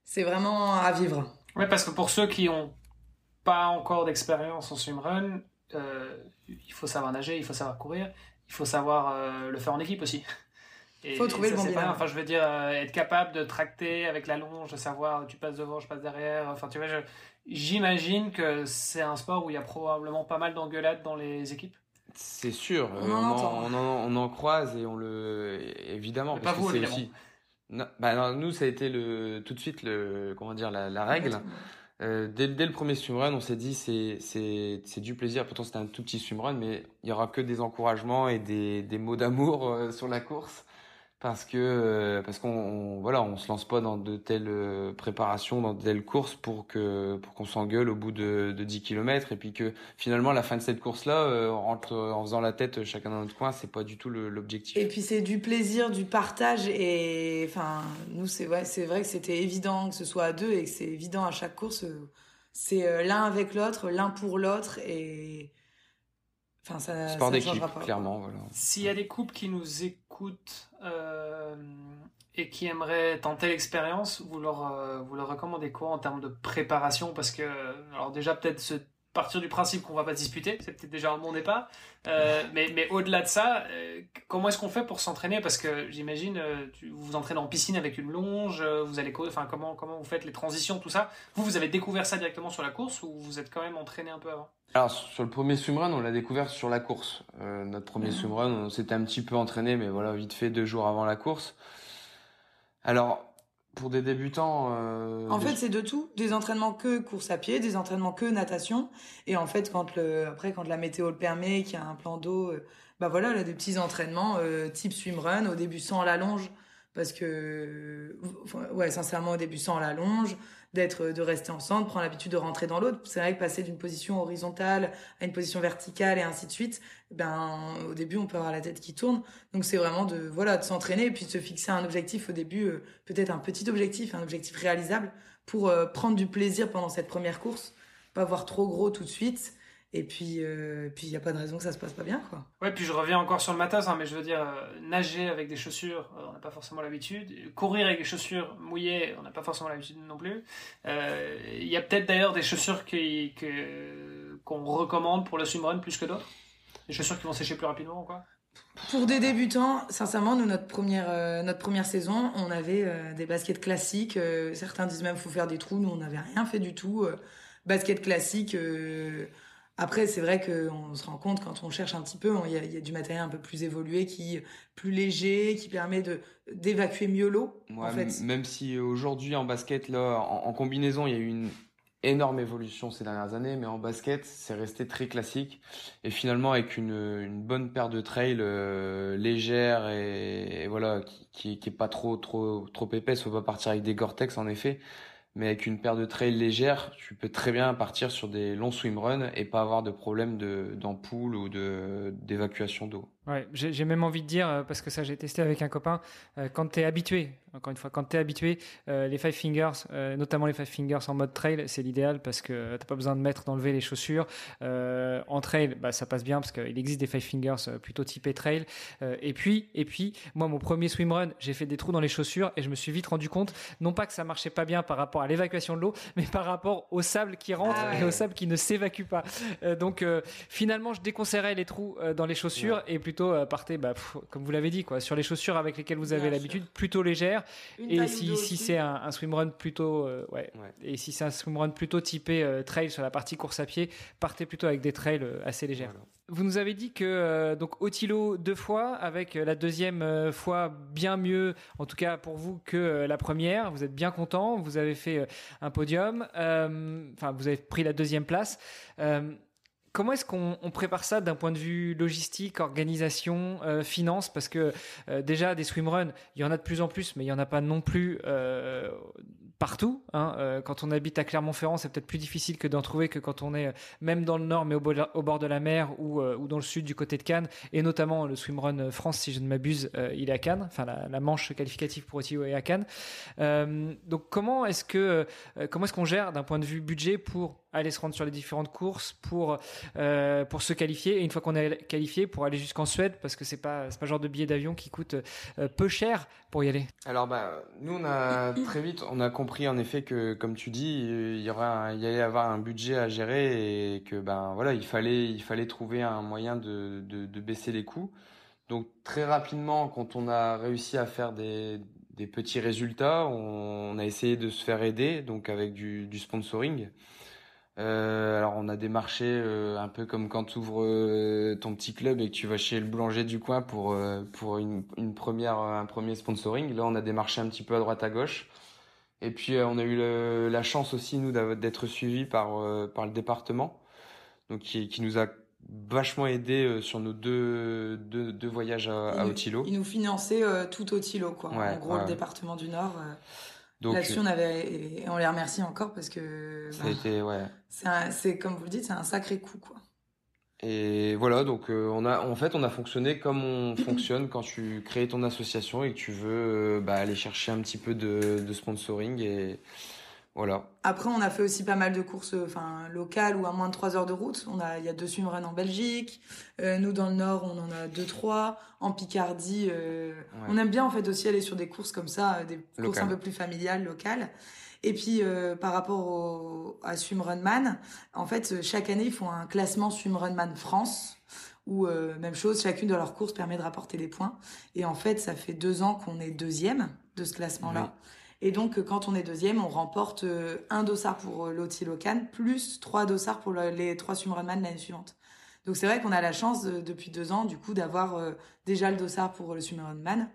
c'est vraiment à vivre. Oui, parce que pour ceux qui n'ont pas encore d'expérience en swimrun, euh, il faut savoir nager, il faut savoir courir, il faut savoir le faire en équipe aussi. Il faut trouver le bon Enfin, je veux dire, euh, être capable de tracter avec la longe, de savoir tu passes devant, je passe derrière. Enfin, tu vois, j'imagine que c'est un sport où il y a probablement pas mal d'engueulades dans les équipes. C'est sûr, on, en, on, en, croise et on le évidemment parce que c'est aussi. bah nous ça a été le tout de suite le comment dire la, règle. Euh, dès, dès, le premier swimrun, on s'est dit c'est c'est c'est du plaisir. Pourtant c'était un tout petit swimrun, mais il y aura que des encouragements et des des mots d'amour euh, sur la course parce que euh, parce qu'on voilà on se lance pas dans de telles euh, préparations dans de telles courses pour que pour qu'on s'engueule au bout de, de 10 km et puis que finalement la fin de cette course là euh, on rentre en faisant la tête chacun dans notre coin c'est pas du tout l'objectif. Et puis c'est du plaisir du partage et enfin nous c'est c'est vrai que c'était évident que ce soit à deux et que c'est évident à chaque course c'est l'un avec l'autre l'un pour l'autre et Enfin, ça, Sport d'équipe, clairement. Voilà. S'il y a des couples qui nous écoutent euh, et qui aimeraient tenter l'expérience, vous leur, euh, vous leur recommandez quoi en termes de préparation? Parce que, alors déjà, peut-être se partir du principe qu'on va pas disputer, c'est peut-être déjà un bon départ. Euh, mais mais au-delà de ça, euh, comment est-ce qu'on fait pour s'entraîner? Parce que j'imagine, euh, vous vous entraînez en piscine avec une longe, vous allez, enfin comment comment vous faites les transitions, tout ça? Vous vous avez découvert ça directement sur la course ou vous êtes quand même entraîné un peu avant? Alors sur le premier swimrun, on l'a découvert sur la course. notre premier mmh. swimrun, on s'était un petit peu entraîné, mais voilà vite fait deux jours avant la course. Alors pour des débutants. Euh, en fait, c'est de tout. Des entraînements que course à pied, des entraînements que natation. Et en fait, quand le, après, quand la météo le permet, qu'il y a un plan d'eau, euh, bah voilà, là, des petits entraînements euh, type swimrun, au début sans la longe. Parce que, ouais, sincèrement, au début sans la longe d'être de rester ensemble, prendre l'habitude de rentrer dans l'autre. C'est vrai que passer d'une position horizontale à une position verticale et ainsi de suite, ben au début on peut avoir la tête qui tourne. Donc c'est vraiment de voilà de s'entraîner et puis de se fixer un objectif au début, euh, peut-être un petit objectif, un objectif réalisable pour euh, prendre du plaisir pendant cette première course, pas voir trop gros tout de suite et puis, euh, puis il n'y a pas de raison que ça se passe pas bien, quoi. Ouais, puis je reviens encore sur le matos, hein, mais je veux dire, euh, nager avec des chaussures, euh, on n'a pas forcément l'habitude. Courir avec des chaussures mouillées, on n'a pas forcément l'habitude non plus. Il y a peut-être d'ailleurs des chaussures qui, qu'on recommande pour le swimrun plus que d'autres. Des chaussures qui vont sécher plus rapidement, quoi. Pour des débutants, sincèrement, nous, notre première, notre première saison, on avait des baskets classiques. certains disent même qu'il faut faire des trous. Nous, on n'avait rien fait du tout. basket classique après, c'est vrai qu'on se rend compte quand on cherche un petit peu, il y, a, du matériel un peu plus évolué, qui plus léger, qui permet de d'évacuer mieux l'eau. en fait. Même si aujourd'hui en basket, là, en, combinaison, il y a eu une énorme évolution ces dernières années, mais en basket, c'est resté très classique. Et finalement, avec une, une bonne paire de trails euh, légère et, voilà, qui, qui, est pas trop trop trop épaisse, faut pas partir avec des Gore-Tex en effet mais avec une paire de trails légères, tu peux très bien partir sur des longs swimruns et pas avoir de problème d'ampoule ou d'évacuation d'eau. Ouais, j'ai même envie de dire, euh, parce que ça j'ai testé avec un copain, euh, quand tu es habitué, encore une fois, quand tu es habitué, euh, les Five Fingers, notamment les Five Fingers en mode trail, c'est l'idéal parce que t'as pas besoin de mettre, d'enlever les chaussures. en trail, bah, ça passe bien parce qu'il existe des Five Fingers plutôt typés trail. et puis, et puis, moi, mon premier swimrun, j'ai fait des trous dans les chaussures et je me suis vite rendu compte, non pas que ça marchait pas bien par rapport à l'évacuation de l'eau, mais par rapport au sable qui rentre ah et au sable qui ne s'évacue pas. donc, finalement, je déconseillerais les trous dans les chaussures et plutôt plutôt partez, bah, comme vous l'avez dit, quoi, sur les chaussures avec lesquelles vous avez l'habitude, plutôt légères. et si, si c'est un, un swimrun plutôt, ouais. Et si c'est un swimrun plutôt typé trail sur la partie course à pied, partez plutôt avec des trails assez légères. Vous nous avez dit que euh, donc Otilo deux fois, avec la deuxième euh, fois bien mieux, en tout cas pour vous que euh, la première. Vous êtes bien content. Vous avez fait un podium. Enfin, vous avez pris la deuxième place. Comment est-ce qu'on prépare ça d'un point de vue logistique, organisation, finance? Parce que déjà des swimruns, il y en a de plus en plus, mais il y en a pas non plus partout. Hein. Euh, quand on habite à Clermont-Ferrand, c'est peut-être plus difficile que d'en trouver que quand on est euh, même dans le nord, mais au, bord de la mer ou, euh, ou, dans le sud du côté de Cannes, et notamment le swimrun France, si je ne m'abuse, il est à Cannes. Enfin, la, manche qualificative pour Otio est à Cannes. donc, comment est-ce que comment est-ce qu'on gère d'un point de vue budget pour aller se rendre sur les différentes courses pour euh, pour se qualifier et une fois qu'on est qualifié pour aller jusqu'en Suède parce que c'est pas c'est pas le genre de billet d'avion qui coûte euh, peu cher pour y aller. Alors bah nous on a très vite on a compris en effet que comme tu dis il y aura il y allait avoir un budget à gérer et que ben voilà il fallait il fallait trouver un moyen de de, de baisser les coûts. Donc très rapidement quand on a réussi à faire des des petits résultats, on, a essayé de se faire aider donc avec du, du sponsoring. Euh, alors on a des marchés euh, un peu comme quand tu ouvres euh, ton petit club et que tu vas chez le boulanger du coin pour pour une, une, première un premier sponsoring. Là on a des marchés un petit peu à droite à gauche. Et puis on a eu le, la chance aussi nous d'être suivis par par le département, donc qui, qui nous a vachement aidé sur nos deux, deux, deux voyages à, à Otilo. Ils nous finançaient tout Otilo quoi. en gros le département du Nord. Là-dessus, on avait, on les remercie encore parce que. A été, ouais. C'est comme vous le dites, c'est un sacré coup, quoi. Et voilà, donc euh, on a, en fait, on a fonctionné comme on fonctionne quand tu crées ton association et que tu veux euh, bah, aller chercher un petit peu de, de sponsoring et voilà. Après, on a fait aussi pas mal de courses enfin, locales ou à moins de 3 heures de route. On a, il y a deux swimruns en Belgique. Euh, nous, dans le Nord, on en a deux, trois. En Picardie, euh, on aime bien en fait aussi aller sur des courses comme ça, des courses un peu plus familiales, locales. Et puis, euh, par rapport au, à Swimrunman, en fait, chaque année, ils font un classement Swimrunman France où même chose, chacune de leurs courses permet de rapporter des points. Et en fait, ça fait deux ans qu'on est deuxième de ce classement-là. Et donc, quand on est deuxième, on remporte euh, un dossard pour euh, l'Oti Locan, plus trois dossards pour les trois Swimrunman l'année suivante. Donc, c'est vrai qu'on a la chance, depuis deux ans, du coup, d'avoir euh, déjà le dossard pour le Swimrunman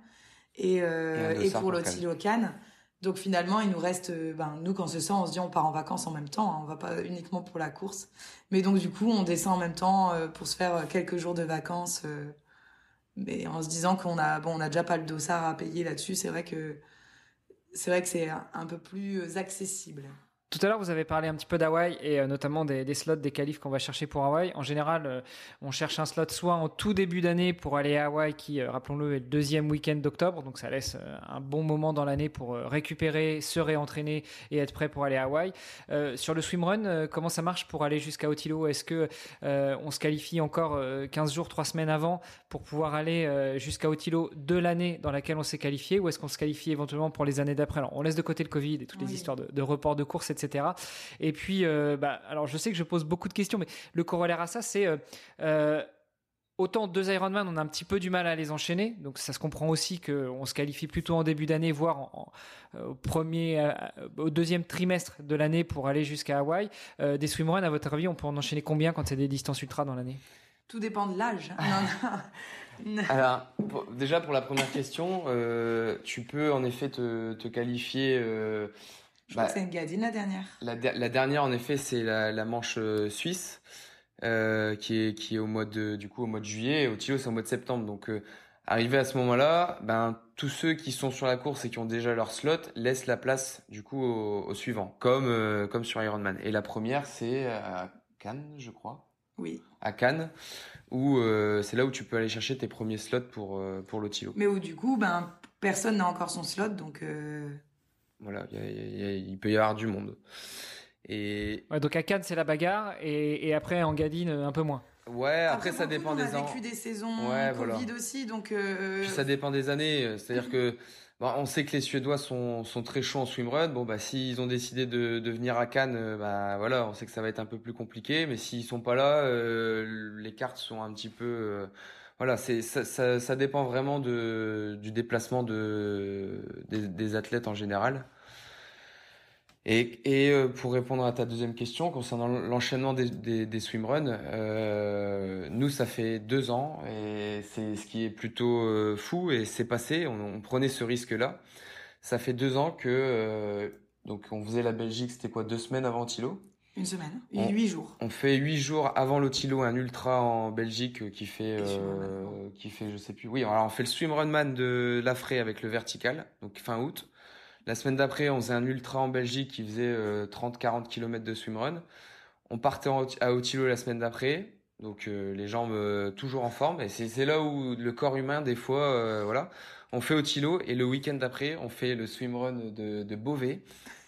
et, et, pour l'Oti Locan. Donc, finalement, il nous reste, ben, nous, quand c'est ça, on se dit, on part en vacances en même temps. Hein, on va pas uniquement pour la course. Mais donc, du coup, on descend en même temps pour se faire quelques jours de vacances. mais en se disant qu'on a, bon, on a déjà pas le dossard à payer là-dessus. C'est vrai que c'est vrai que c'est un peu plus accessible. Tout à l'heure, vous avez parlé un petit peu d'Hawaï et euh, notamment des, slots, des qualifs qu'on va chercher pour Hawaï. En général, euh, on cherche un slot soit en tout début d'année pour aller à Hawaï, qui, euh, rappelons-le, est le deuxième week-end d'octobre. Donc ça laisse un bon moment dans l'année pour récupérer, se réentraîner et être prêt pour aller à Hawaï. sur le swimrun, comment ça marche pour aller jusqu'à Otilo? Est-ce que on se qualifie encore 15 jours, 3 semaines avant pour pouvoir aller jusqu'à Otilo de l'année dans laquelle on s'est qualifié? Ou est-ce qu'on se qualifie éventuellement pour les années d'après? Alors on laisse de côté le Covid et toutes les histoires de, de report de course, etc. Et puis, euh, bah, alors je sais que je pose beaucoup de questions, mais le corollaire à ça, c'est euh, euh, Autant deux Ironman, on a un petit peu du mal à les enchaîner, donc ça se comprend aussi qu'on se qualifie plutôt en début d'année, voire au premier, au deuxième trimestre de l'année pour aller jusqu'à Hawaï. des swimruns, à votre avis, on peut en enchaîner combien quand c'est des distances ultra dans l'année? Tout dépend de l'âge. Alors, déjà pour la première question, tu peux en effet te, te qualifier je crois bah, que c'est une Gadine la dernière. La, dernière, en effet, c'est la, manche euh, suisse, euh, qui est qui est au mois de du coup au mois de juillet. Et au Tilo, c'est au mois de septembre. Donc, euh, arrivé à ce moment-là, ben tous ceux qui sont sur la course et qui ont déjà leur slot laissent la place du coup au, suivant, comme comme sur Ironman. Et la première, c'est à Cannes, je crois. Oui. À Cannes, où c'est là où tu peux aller chercher tes premiers slots pour pour l'Otilo. Mais où du coup, ben personne n'a encore son slot, donc. Voilà, il peut y avoir du monde. Et donc à Cannes c'est la bagarre et, après en Gadine un peu moins. Ouais, après, ça dépend des ans. On a vécu des saisons ouais, Covid aussi, donc. Euh, Puis ça dépend des années. C'est-à-dire que on sait que les Suédois sont, sont très chauds en swimrun. Bon bah s'ils ont décidé de, de venir à Cannes, euh, bah voilà, on sait que ça va être un peu plus compliqué. Mais s'ils sont pas là, euh, les cartes sont un petit peu voilà, c'est ça, ça, ça, dépend vraiment de, du déplacement de, des, des athlètes en général. Et, et, euh, pour répondre à ta deuxième question concernant l'enchaînement des, des, des swimruns, euh, nous ça fait deux ans et c'est ce qui est plutôt euh, fou et c'est passé. On, on, prenait ce risque-là. Ça fait deux ans que euh, donc on faisait la Belgique, c'était quoi deux semaines avant Tilo Une semaine, on, huit jours. On fait huit jours avant l'Otilo un ultra en Belgique qui fait euh, qui fait je sais plus. Oui, alors on fait le swimrunman de Lafray avec le vertical donc fin août. La semaine d'après, on faisait un ultra en Belgique qui faisait euh, 30-40 km de swimrun. On partait en, à Otilo la semaine d'après, donc euh, les jambes euh, toujours en forme. Et c'est là où le corps humain, des fois, euh, voilà. On fait Otilo et le week-end d'après, on fait le swimrun de, de Beauvais,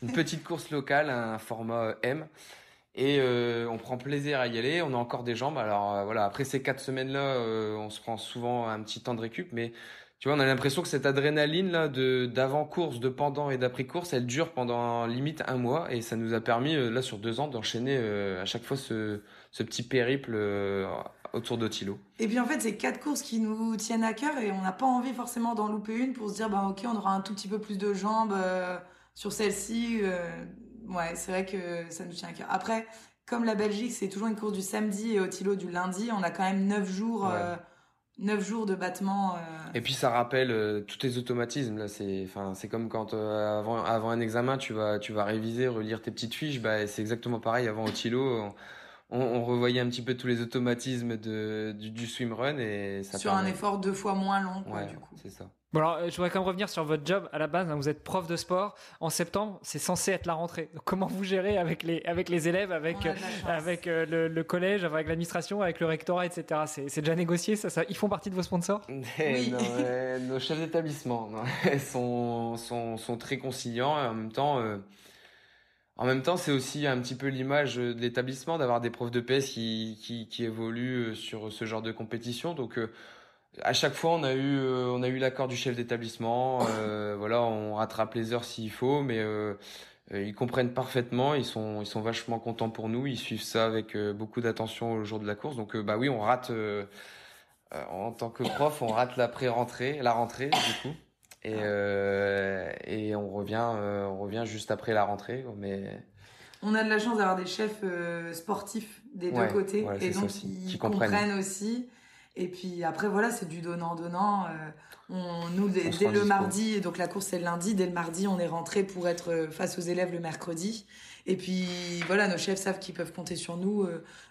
une petite course locale, un format M. Et on prend plaisir à y aller. On a encore des jambes. Alors voilà, après ces quatre semaines-là, on se prend souvent un petit temps de récup, mais tu vois, on a l'impression que cette adrénaline là de d'avant course, de pendant et d'après course, elle dure pendant limite un mois et ça nous a permis là sur deux ans d'enchaîner euh, à chaque fois ce, ce petit périple euh, autour d'Otilo. Et puis en fait, c'est quatre courses qui nous tiennent à cœur et on n'a pas envie forcément d'en louper une pour se dire bah ok, on aura un tout petit peu plus de jambes euh, sur celle-ci. Ouais, c'est vrai que ça nous tient à cœur. Après, comme la Belgique, c'est toujours une course du samedi et Otilo du lundi, on a quand même neuf jours. Ouais 9 jours de battement. Euh... Et puis ça rappelle euh, tous tes automatismes là. C'est, enfin, c'est comme quand euh, avant, avant un examen, tu vas, tu vas réviser, relire tes petites fiches. Bah, c'est exactement pareil. Avant au Tilo, on, on, revoyait un petit peu tous les automatismes de, du, du swimrun et ça. Sur un effort deux fois moins long, quoi, ouais, du coup. C'est ça. Bon alors, je voudrais quand même revenir sur votre job à la base. Hein, vous êtes prof de sport. En septembre, c'est censé être la rentrée. Donc, comment vous gérez avec les avec les élèves, avec euh, avec euh, le, le, collège, avec l'administration, avec le rectorat, etc. C'est déjà négocié. Ça, ça, ils font partie de vos sponsors? oui. non, euh, nos chefs d'établissement sont, sont sont très conciliants et en même temps. Euh, en même temps, c'est aussi un petit peu l'image de l'établissement d'avoir des profs de PS qui, qui, qui évoluent sur ce genre de compétition. Donc, euh, à chaque fois, on a eu, euh, on a eu l'accord du chef d'établissement. Euh, voilà, on rattrape les heures s'il faut, mais euh, ils comprennent parfaitement. Ils sont, ils sont vachement contents pour nous. Ils suivent ça avec beaucoup d'attention au jour de la course. Donc, bah oui, on rate en tant que prof, on rate la pré-rentrée, la rentrée du coup, et et on revient, on revient juste après la rentrée, mais on a de la chance d'avoir des chefs sportifs des ouais, deux côtés ouais, et donc ils comprennent. comprennent aussi. Et puis après, voilà, c'est du donnant-donnant. Euh, on, nous, dès, dès le mardi, donc la course c'est le lundi, dès le mardi, on est rentré pour être face aux élèves le mercredi. Et puis voilà, nos chefs savent qu'ils peuvent compter sur nous.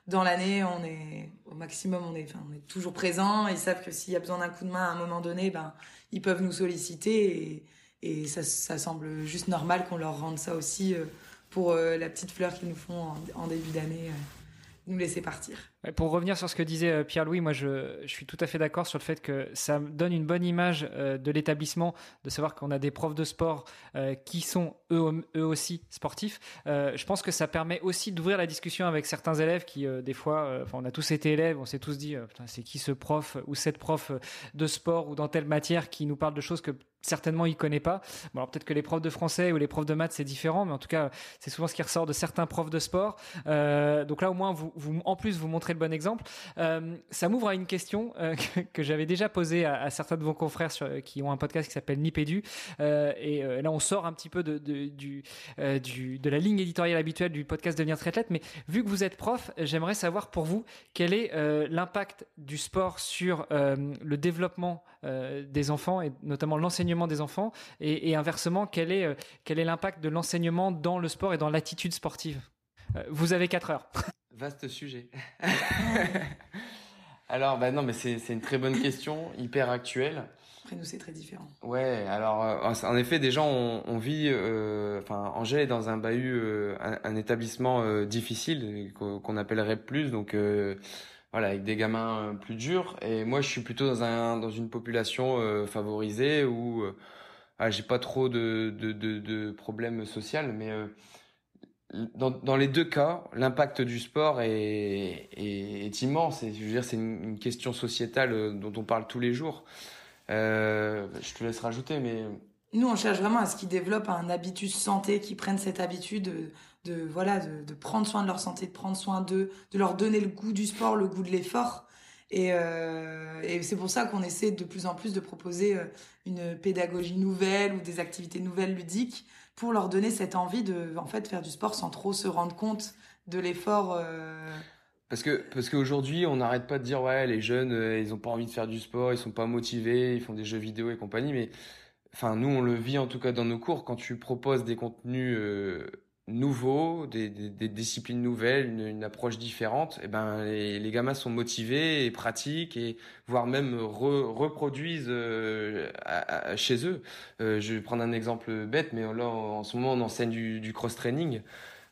Dans l'année, on est au maximum, on est, enfin, on est toujours présent. Ils savent que s'il y a besoin d'un coup de main à un moment donné, ben, ils peuvent nous solliciter. Et, et ça, ça semble juste normal qu'on leur rende ça aussi pour la petite fleur qu'ils nous font en, en début d'année nous laisser partir. Pour revenir sur ce que disait Pierre-Louis, moi je, je, suis tout à fait d'accord sur le fait que ça donne une bonne image euh, de l'établissement, de savoir qu'on a des profs de sport euh, qui sont eux, eux aussi sportifs. Euh, je pense que ça permet aussi d'ouvrir la discussion avec certains élèves qui, des fois, enfin, on a tous été élèves, on s'est tous dit, c'est qui ce prof ou cette prof de sport ou dans telle matière qui nous parle de choses que certainement il connaît pas. Bon, alors peut-être que les profs de français ou les profs de maths c'est différent, mais en tout cas c'est souvent ce qui ressort de certains profs de sport. Euh, donc là au moins vous, vous, en plus vous montrez le bon exemple. Euh, ça m'ouvre à une question euh, que, j'avais déjà posée à, certains de vos confrères qui ont un podcast qui s'appelle Nipédu. Euh, et là on sort un petit peu de, la ligne éditoriale habituelle du podcast Devenir triathlète, mais vu que vous êtes prof, j'aimerais savoir pour vous quel est l'impact du sport sur le développement des enfants et notamment l'enseignement des enfants? Et, et, inversement quel est quel est l'impact de l'enseignement dans le sport et dans l'attitude sportive? Vous avez 4 heures vaste sujet. Alors bah non mais c'est une très bonne question hyper actuelle. Après nous c'est très différent. Ouais alors euh, en effet déjà on, on vit euh, enfin Angèle est dans un bahut euh, un, un, établissement euh, difficile qu'on appellerait plus donc euh, voilà, avec des gamins plus durs. Et moi, je suis plutôt dans un dans une population euh, favorisée où euh, ah, j'ai pas trop de de, de, de problèmes sociaux, mais euh, dans, les deux cas, l'impact du sport est, immense. Et je veux dire, c'est une, question sociétale dont on parle tous les jours. je te laisse rajouter, mais nous, on cherche vraiment à ce qu'ils développent un habitus santé, qu'ils prennent cette habitude de, voilà, de, prendre soin de leur santé, de prendre soin d'eux, de leur donner le goût du sport, le goût de l'effort. Et, et c'est pour ça qu'on essaie de plus en plus de proposer une pédagogie nouvelle ou des activités nouvelles ludiques pour leur donner cette envie de en fait faire du sport sans trop se rendre compte de l'effort. Parce que parce qu'aujourd'hui, on n'arrête pas de dire ouais, les jeunes, ils ont pas envie de faire du sport, ils sont pas motivés, ils font des jeux vidéo et compagnie. Mais enfin, nous, on le vit en tout cas dans nos cours quand tu proposes des contenus nouveaux, des, des, disciplines nouvelles, une, approche différente, et eh ben les, les, gamins sont motivés et pratiquent et voire même reproduisent euh, chez eux. Euh, je vais prendre un exemple bête, mais là en, ce moment on enseigne du, du cross training.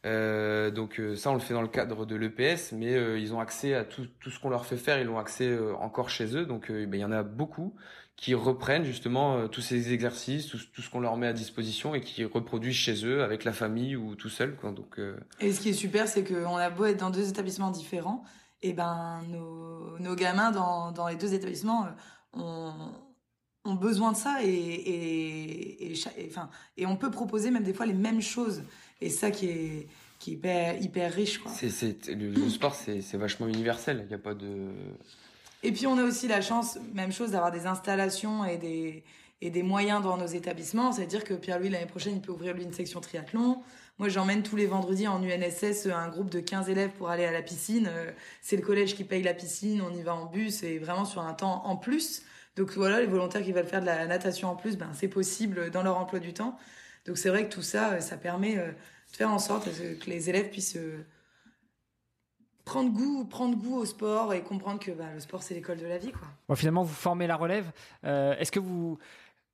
Euh, donc ça on le fait dans le cadre de l'EPS, mais ils ont accès à tout, tout ce qu'on leur fait faire, ils l'ont accès encore chez eux. Donc ben, il y en a beaucoup qui reprennent justement euh, tous ces exercices, tout, ce qu'on leur met à disposition et qui reproduisent chez eux avec la famille ou tout seul. Quoi. Donc, euh, Et ce qui est super, c'est qu'on a beau être dans deux établissements différents, et ben nos, nos gamins dans, dans les deux établissements euh, ont, ont besoin de ça et, et, et, enfin, et on peut proposer même des fois les mêmes choses. Et ça qui est, qui est hyper, hyper riche. Quoi. C'est, c'est, le, le sport, c'est, c'est vachement universel. Il n'y a pas de et puis on a aussi la chance, même chose, d'avoir des installations et des, et des moyens dans nos établissements. C'est-à-dire que Pierre-Louis, l'année prochaine, il peut ouvrir lui une section triathlon. Moi, j'emmène tous les vendredis en UNSS un groupe de 15 élèves pour aller à la piscine. Euh, c'est le collège qui paye la piscine, on y va en bus et vraiment sur un temps en plus. Donc voilà, les volontaires qui veulent faire de la natation en plus, ben, c'est possible dans leur emploi du temps. Donc c'est vrai que tout ça, euh, ça permet euh, de faire en sorte que les élèves puissent prendre goût, prendre goût au sport et comprendre que bah, le sport c'est l'école de la vie. Quoi. Bon, finalement, vous formez la relève. Euh, est-ce que vous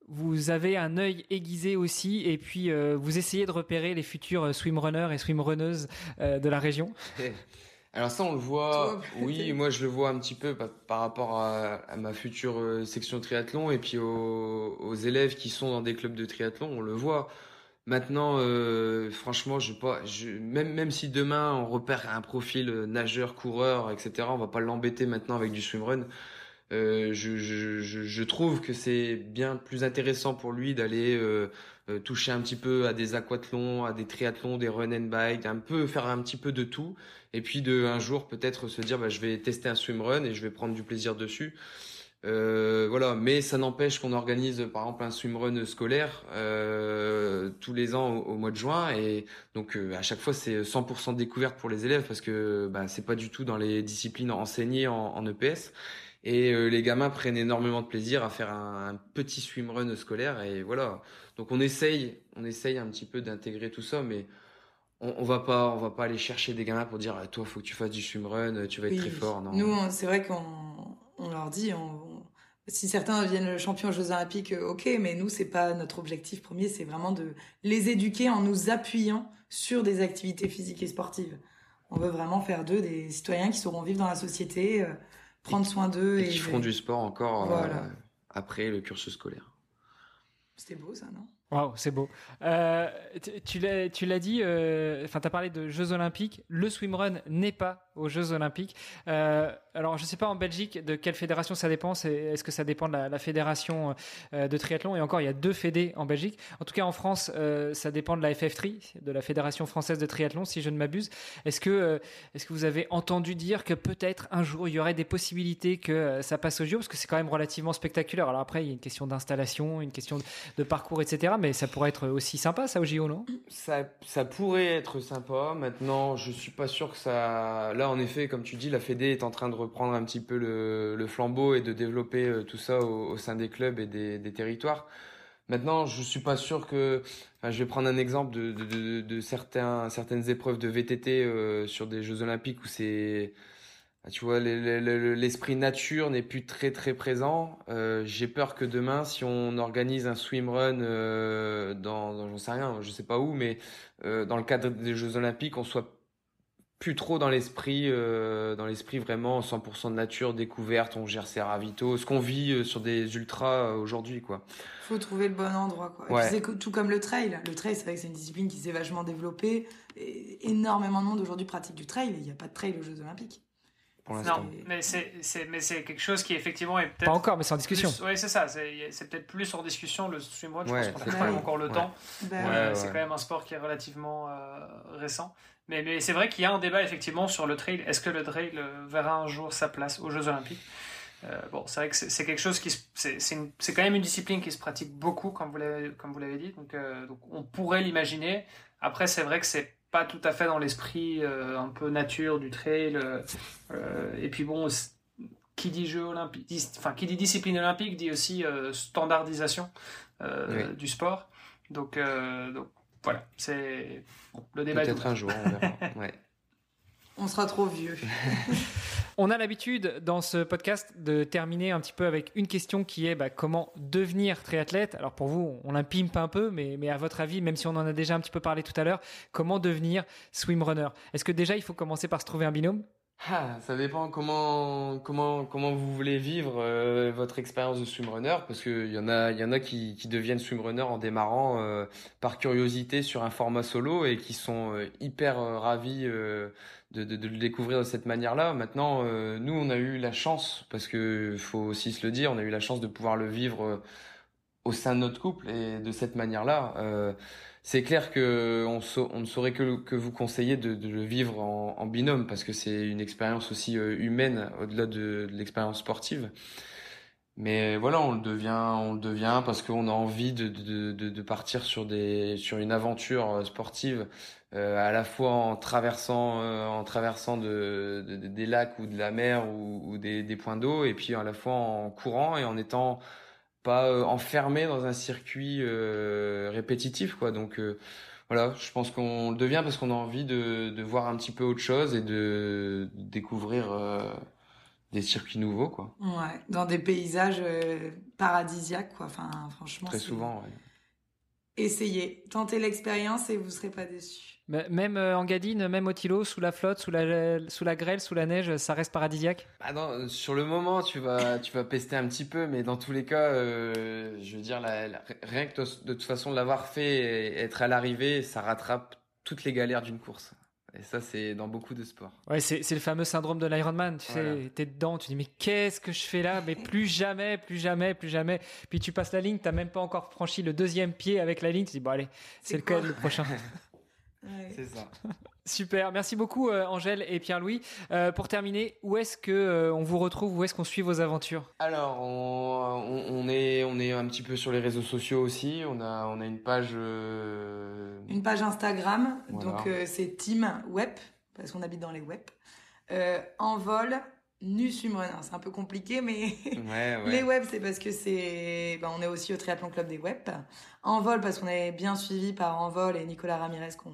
vous avez un œil aiguisé aussi et puis euh, vous essayez de repérer les futurs swimrunners et swimrunneuses euh, de la région? Alors ça, on le voit. oui, moi je le vois un petit peu par, rapport à, ma future section triathlon et puis aux, aux, élèves qui sont dans des clubs de triathlon, on le voit. Maintenant, euh, franchement, je pas, je, même même si demain on repère un profil euh, nageur, coureur, etc., on va pas l'embêter maintenant avec du swimrun. Euh, je, je, je, trouve que c'est bien plus intéressant pour lui d'aller euh, euh, toucher un petit peu à des aquathlons, à des triathlons, des run and bike, un peu faire un petit peu de tout, et puis de un jour peut-être se dire bah, je vais tester un swimrun et je vais prendre du plaisir dessus. Euh, voilà, mais ça n'empêche qu'on organise par exemple un swimrun scolaire euh, tous les ans au, mois de juin. Et donc euh, à chaque fois c'est 100% découverte pour les élèves parce que bah, c'est pas du tout dans les disciplines enseignées en, en EPS et euh, les gamins prennent énormément de plaisir à faire un, un, petit swimrun scolaire. Et voilà. Donc on essaye on essaye un petit peu d'intégrer tout ça mais on, on, va pas on va pas aller chercher des gamins pour dire toi faut que tu fasses du swimrun tu vas être très fort. Non. nous c'est vrai qu'on on leur dit, si certains deviennent champions aux Jeux Olympiques, euh, ok, mais nous, c'est pas notre objectif premier, c'est vraiment de les éduquer en nous appuyant sur des activités physiques et sportives. On veut vraiment faire d'eux des citoyens qui sauront vivre dans la société, euh, prendre soin d'eux. Et, qui feront du sport encore euh, après le cursus scolaire. C'était beau ça, non? Waouh, c'est beau. tu l'as dit, enfin, tu as parlé de Jeux Olympiques. Le swimrun n'est pas aux Jeux Olympiques. Alors, je ne sais pas en Belgique de quelle fédération ça dépend. Est-ce que ça dépend de la, fédération euh, de triathlon? Et encore, il y a deux fédés en Belgique. En tout cas, en France, euh, ça dépend de la FF3, de la Fédération française de triathlon, si je ne m'abuse. Est-ce que, euh, est-ce que vous avez entendu dire que peut-être un jour il y aurait des possibilités que ça passe au JO Parce que c'est quand même relativement spectaculaire. Alors après, il y a une question d'installation, une question de, parcours, etc. Mais ça pourrait être aussi sympa, ça, au JO, non? Ça, ça pourrait être sympa. Maintenant, je suis pas sûr que ça. Là, en effet, comme tu dis, la Fédé est en train de prendre un petit peu le, flambeau et de développer euh, tout ça au, sein des clubs et des, territoires. Maintenant, je suis pas sûr que. Je vais prendre un exemple de, de, certaines épreuves de VTT euh, sur des Jeux Olympiques où c'est. Tu vois, l'esprit nature n'est plus très très présent. Euh, j'ai peur que demain, si on organise un swimrun euh, dans, dans j'en sais rien, je sais pas où, mais dans le cadre des Jeux Olympiques, on soit plus trop dans l'esprit, euh, dans l'esprit vraiment 100% de nature, découverte, on gère ses ravitaux, ce qu'on vit euh, sur des ultras euh, aujourd'hui, quoi. Faut trouver le bon endroit, quoi. Ouais. tout comme le trail. Le trail, c'est vrai que c'est une discipline qui s'est vachement développée. Et énormément de monde aujourd'hui pratique du trail. Il n'y a pas de trail aux Jeux Olympiques. Pour l'instant. Non, mais c'est, c'est, mais c'est quelque chose qui effectivement est peut-être. Pas encore, mais c'est en discussion. Oui, c'est ça. C'est, c'est peut-être plus en discussion le swimrun. Je Ouais, pense qu'on a quand même encore le Ouais. temps. Ouais, C'est quand même un sport qui est relativement euh, récent. Mais, mais c'est vrai qu'il y a un débat effectivement sur le trail. Est-ce que le trail euh, verra un jour sa place aux Jeux Olympiques? Euh, Bon, c'est vrai que c'est, c'est quelque chose qui. se- C'est, c'est, une- c'est quand même une discipline qui se pratique beaucoup, comme vous l'avez, comme vous l'avez dit. Donc, euh, donc on pourrait l'imaginer. Après, c'est vrai que c'est pas tout à fait dans l'esprit euh, un peu nature du trail. euh, euh, et puis bon, qui dit jeux olympiques, dis- enfin qui dit discipline olympique dit aussi standardisation Oui. du sport. Donc, donc voilà, c'est bon, le débat. Peut-être un jour, on verra. Ouais. On sera trop vieux. On a l'habitude dans ce podcast de terminer un petit peu avec une question qui est bah, comment devenir triathlète? Alors pour vous, on l'impimpe un peu, mais, mais à votre avis, même si on en a déjà un petit peu parlé tout à l'heure, comment devenir swimrunner? Est-ce que déjà il faut commencer par se trouver un binôme? Ah, ça dépend comment comment comment vous voulez vivre euh, votre expérience de swimrunner parce que il y en a il y en a qui, qui deviennent swimrunner en démarrant euh, par curiosité sur un format solo et qui sont euh, hyper euh, ravis euh, de, le découvrir de cette manière-là. Maintenant, euh, nous on a eu la chance parce que faut aussi se le dire, on a eu la chance de pouvoir le vivre euh, au sein de notre couple et de cette manière-là. Euh, c'est clair que on, ne saurait que, vous conseiller de, le vivre en, binôme parce que c'est une expérience aussi humaine au-delà de, l'expérience sportive. Mais voilà, on le devient, on le devient parce qu'on a envie de, partir sur une aventure sportive, à la fois en traversant, euh, en traversant de, de- de- des lacs ou de la mer ou, ou des, des points d'eau, et puis à la fois en courant et en étant pas euh, enfermé dans un circuit euh, répétitif, quoi. Donc euh, voilà, je pense qu'on le devient parce qu'on a envie de, de voir un petit peu autre chose et de, découvrir euh, des circuits nouveaux, quoi. Ouais, dans des paysages euh, paradisiaques, quoi. Enfin, franchement, Très souvent, ouais. Essayez, tentez l'expérience et vous serez pas déçus. Même euh, en gadine, même au tilo, sous la flotte, sous la, sous la grêle, sous la neige, ça reste paradisiaque? Ah non, sur le moment, tu vas, tu vas pester un petit peu, mais dans tous les cas, euh, je veux dire, la- la- rien que de, de toute façon de l'avoir fait et être à l'arrivée, ça rattrape toutes les galères d'une course. Et ça, c'est dans beaucoup de sports. Ouais, c'est c'est le fameux syndrome de l'Ironman. Tu Voilà. sais, t'es dedans, tu dis mais qu'est-ce que je fais là? Mais plus jamais, plus jamais, plus jamais. Puis tu passes la ligne, t'as même pas encore franchi le deuxième pied avec la ligne. Tu dis bon allez, c'est C'est lequel quoi? le prochain Ouais. C'est ça. Super, merci beaucoup euh, Angèle et Pierre-Louis. Euh, pour terminer, où est-ce que euh, on vous retrouve Où est-ce qu'on suit vos aventures? Alors, on, est, on est un petit peu sur les réseaux sociaux aussi. On a, on a une page. euh, Une page Instagram, Voilà. donc euh, c'est Team Web, parce qu'on habite dans les web. Euh, en vol, nu swimrunner. C'est un peu compliqué, mais Ouais, ouais. les web, c'est parce que c'est. ben, on est aussi au Triathlon Club des web. En vol, parce qu'on est bien suivi par Envol et Nicolas Ramirez, qu'on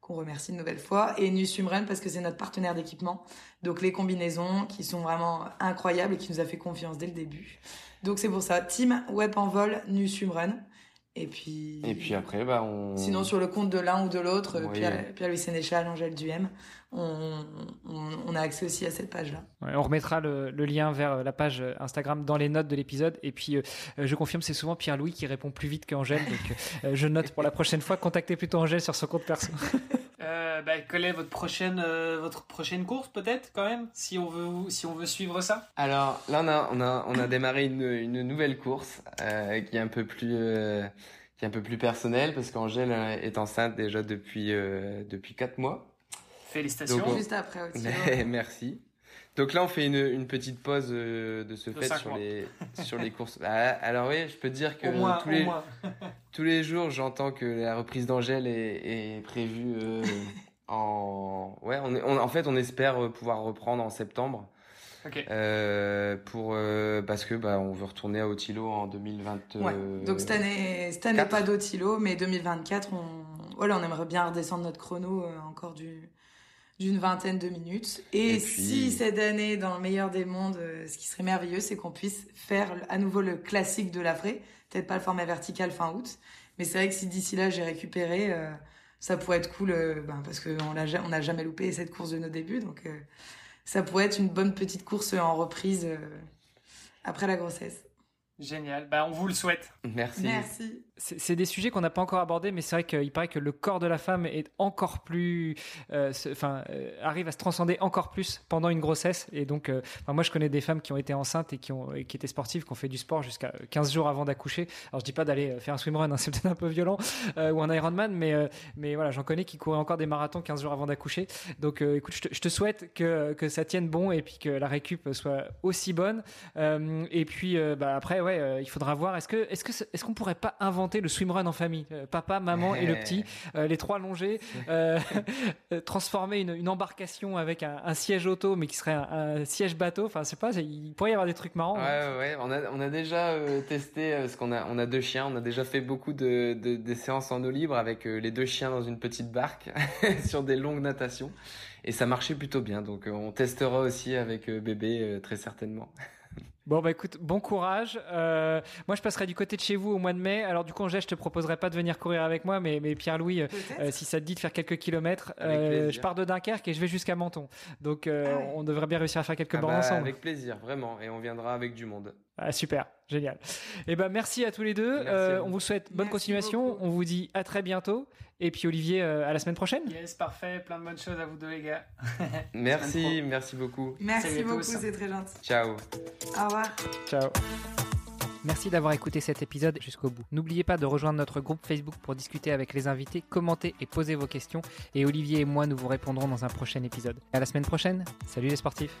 qu'on remercie une nouvelle fois. Et Nu Swimrun, parce que c'est notre partenaire d'équipement. Donc les combinaisons qui sont vraiment incroyables et qui nous a fait confiance dès le début. Donc c'est pour ça. Team Web en vol, Nu Swimrun. Et puis. Et puis après, bah, on. Sinon, sur le compte de l'un ou de l'autre, Oui. Pierre- Pierre-Louis Sénéchal, Angèle Duhem, on, on, on a accès aussi à cette page-là. Ouais, On remettra le, le lien vers euh, la page euh, Instagram dans les notes de l'épisode. Et puis, euh, euh, je confirme, c'est souvent Pierre-Louis qui répond plus vite qu'Angèle. Donc, euh, je note pour la prochaine fois, contactez plutôt Angèle sur son compte perso. Euh, bah, quelle est votre prochaine, euh, votre prochaine course peut-être quand même, si on veut, si on veut suivre ça? Alors là, on a, on a, on a démarré une, une nouvelle course euh, qui est un peu plus, euh, qui est un peu plus personnelle parce qu'Angèle est enceinte déjà depuis, euh, depuis quatre mois. Félicitations. Donc, on- Juste après aussi. Merci. Donc là, on fait une, une petite pause euh, de ce De fait sur mois. les, sur les courses. Ah, alors oui, je peux te dire que moins, tous, les, tous les jours, j'entends que la reprise d'Angèle est, est prévue euh, en... Ouais, on est, on- en fait, on espère euh, pouvoir reprendre en septembre. Ok. Euh, pour euh, parce que bah on veut retourner à Otilo en 2020. Ouais. Donc cette année, cette année pas d'Otilo, mais 2024, on, voilà, on aimerait bien redescendre notre chrono euh, encore du d'une vingtaine de minutes. Et, Et puis- si cette année, dans le meilleur des mondes, euh, ce qui serait merveilleux, c'est qu'on puisse faire à nouveau le classique de la vraie, peut-être pas le format vertical fin août, mais c'est vrai que si d'ici là j'ai récupéré, euh, ça pourrait être cool, euh, ben, parce qu'on l'a ja- on n'a jamais loupé cette course de nos débuts, donc euh, ça pourrait être une bonne petite course en reprise euh, après la grossesse. Génial. Bah, on vous le souhaite. Merci. Merci. C'est des sujets qu'on n'a pas encore abordés, mais c'est vrai qu'il paraît que le corps de la femme est encore plus, euh, enfin, euh, arrive à se transcender encore plus pendant une grossesse. Et donc, euh, moi, je connais des femmes qui ont été enceintes et qui ont, qui étaient sportives, qui ont fait du sport jusqu'à 15 jours avant d'accoucher. Alors, je dis pas d'aller faire un swimrun, hein, c'est peut-être un peu violent, ou un Ironman, mais, mais voilà, j'en connais qui couraient encore des marathons 15 jours avant d'accoucher. Donc, écoute, je te, souhaite que, que ça tienne bon et puis que la récup soit aussi bonne. et puis, bah, après, ouais, il faudra voir. Est-ce que, est-ce que, est-ce qu'on pourrait pas inventer le swimrun en famille. Euh, papa, maman et le petit, euh, les trois longés, euh, transformer une, embarcation avec un, siège auto, mais qui serait un, siège bateau. Enfin, c'est pas, il pourrait y avoir des trucs marrants. Ouais, ouais, On a, on a déjà testé, ce qu'on a, on a deux chiens. On a déjà fait beaucoup de, des séances en eau libre avec les deux chiens dans une petite barque sur des longues natations. Et ça marchait plutôt bien. Donc, on testera aussi avec bébé très certainement. Bon bah écoute, bon courage. Euh, moi je passerai du côté de chez vous au mois de mai. Alors du congé, je te proposerai pas de venir courir avec moi, mais, mais Pierre-Louis, euh, si ça te dit de faire quelques kilomètres, euh, je pars de Dunkerque et je vais jusqu'à Menton. Donc ah on devrait bien réussir à faire quelques ah bornes bah, ensemble. Avec plaisir, vraiment, et on viendra avec du monde. Ah, super, génial. Et eh ben merci à tous les deux. Euh, on vous souhaite bonne continuation. On vous dit à très bientôt. Et puis Olivier, euh, à la semaine prochaine. Yes, parfait. Plein de bonnes choses à vous deux les gars. merci, merci beaucoup. Merci beaucoup, c'est très gentil. Ciao. Au revoir. Ciao. Merci d'avoir écouté cet épisode jusqu'au bout. N'oubliez pas de rejoindre notre groupe Facebook pour discuter avec les invités, commenter et poser vos questions. Et Olivier et moi, nous vous répondrons dans un prochain épisode. À la semaine prochaine. Salut les sportifs.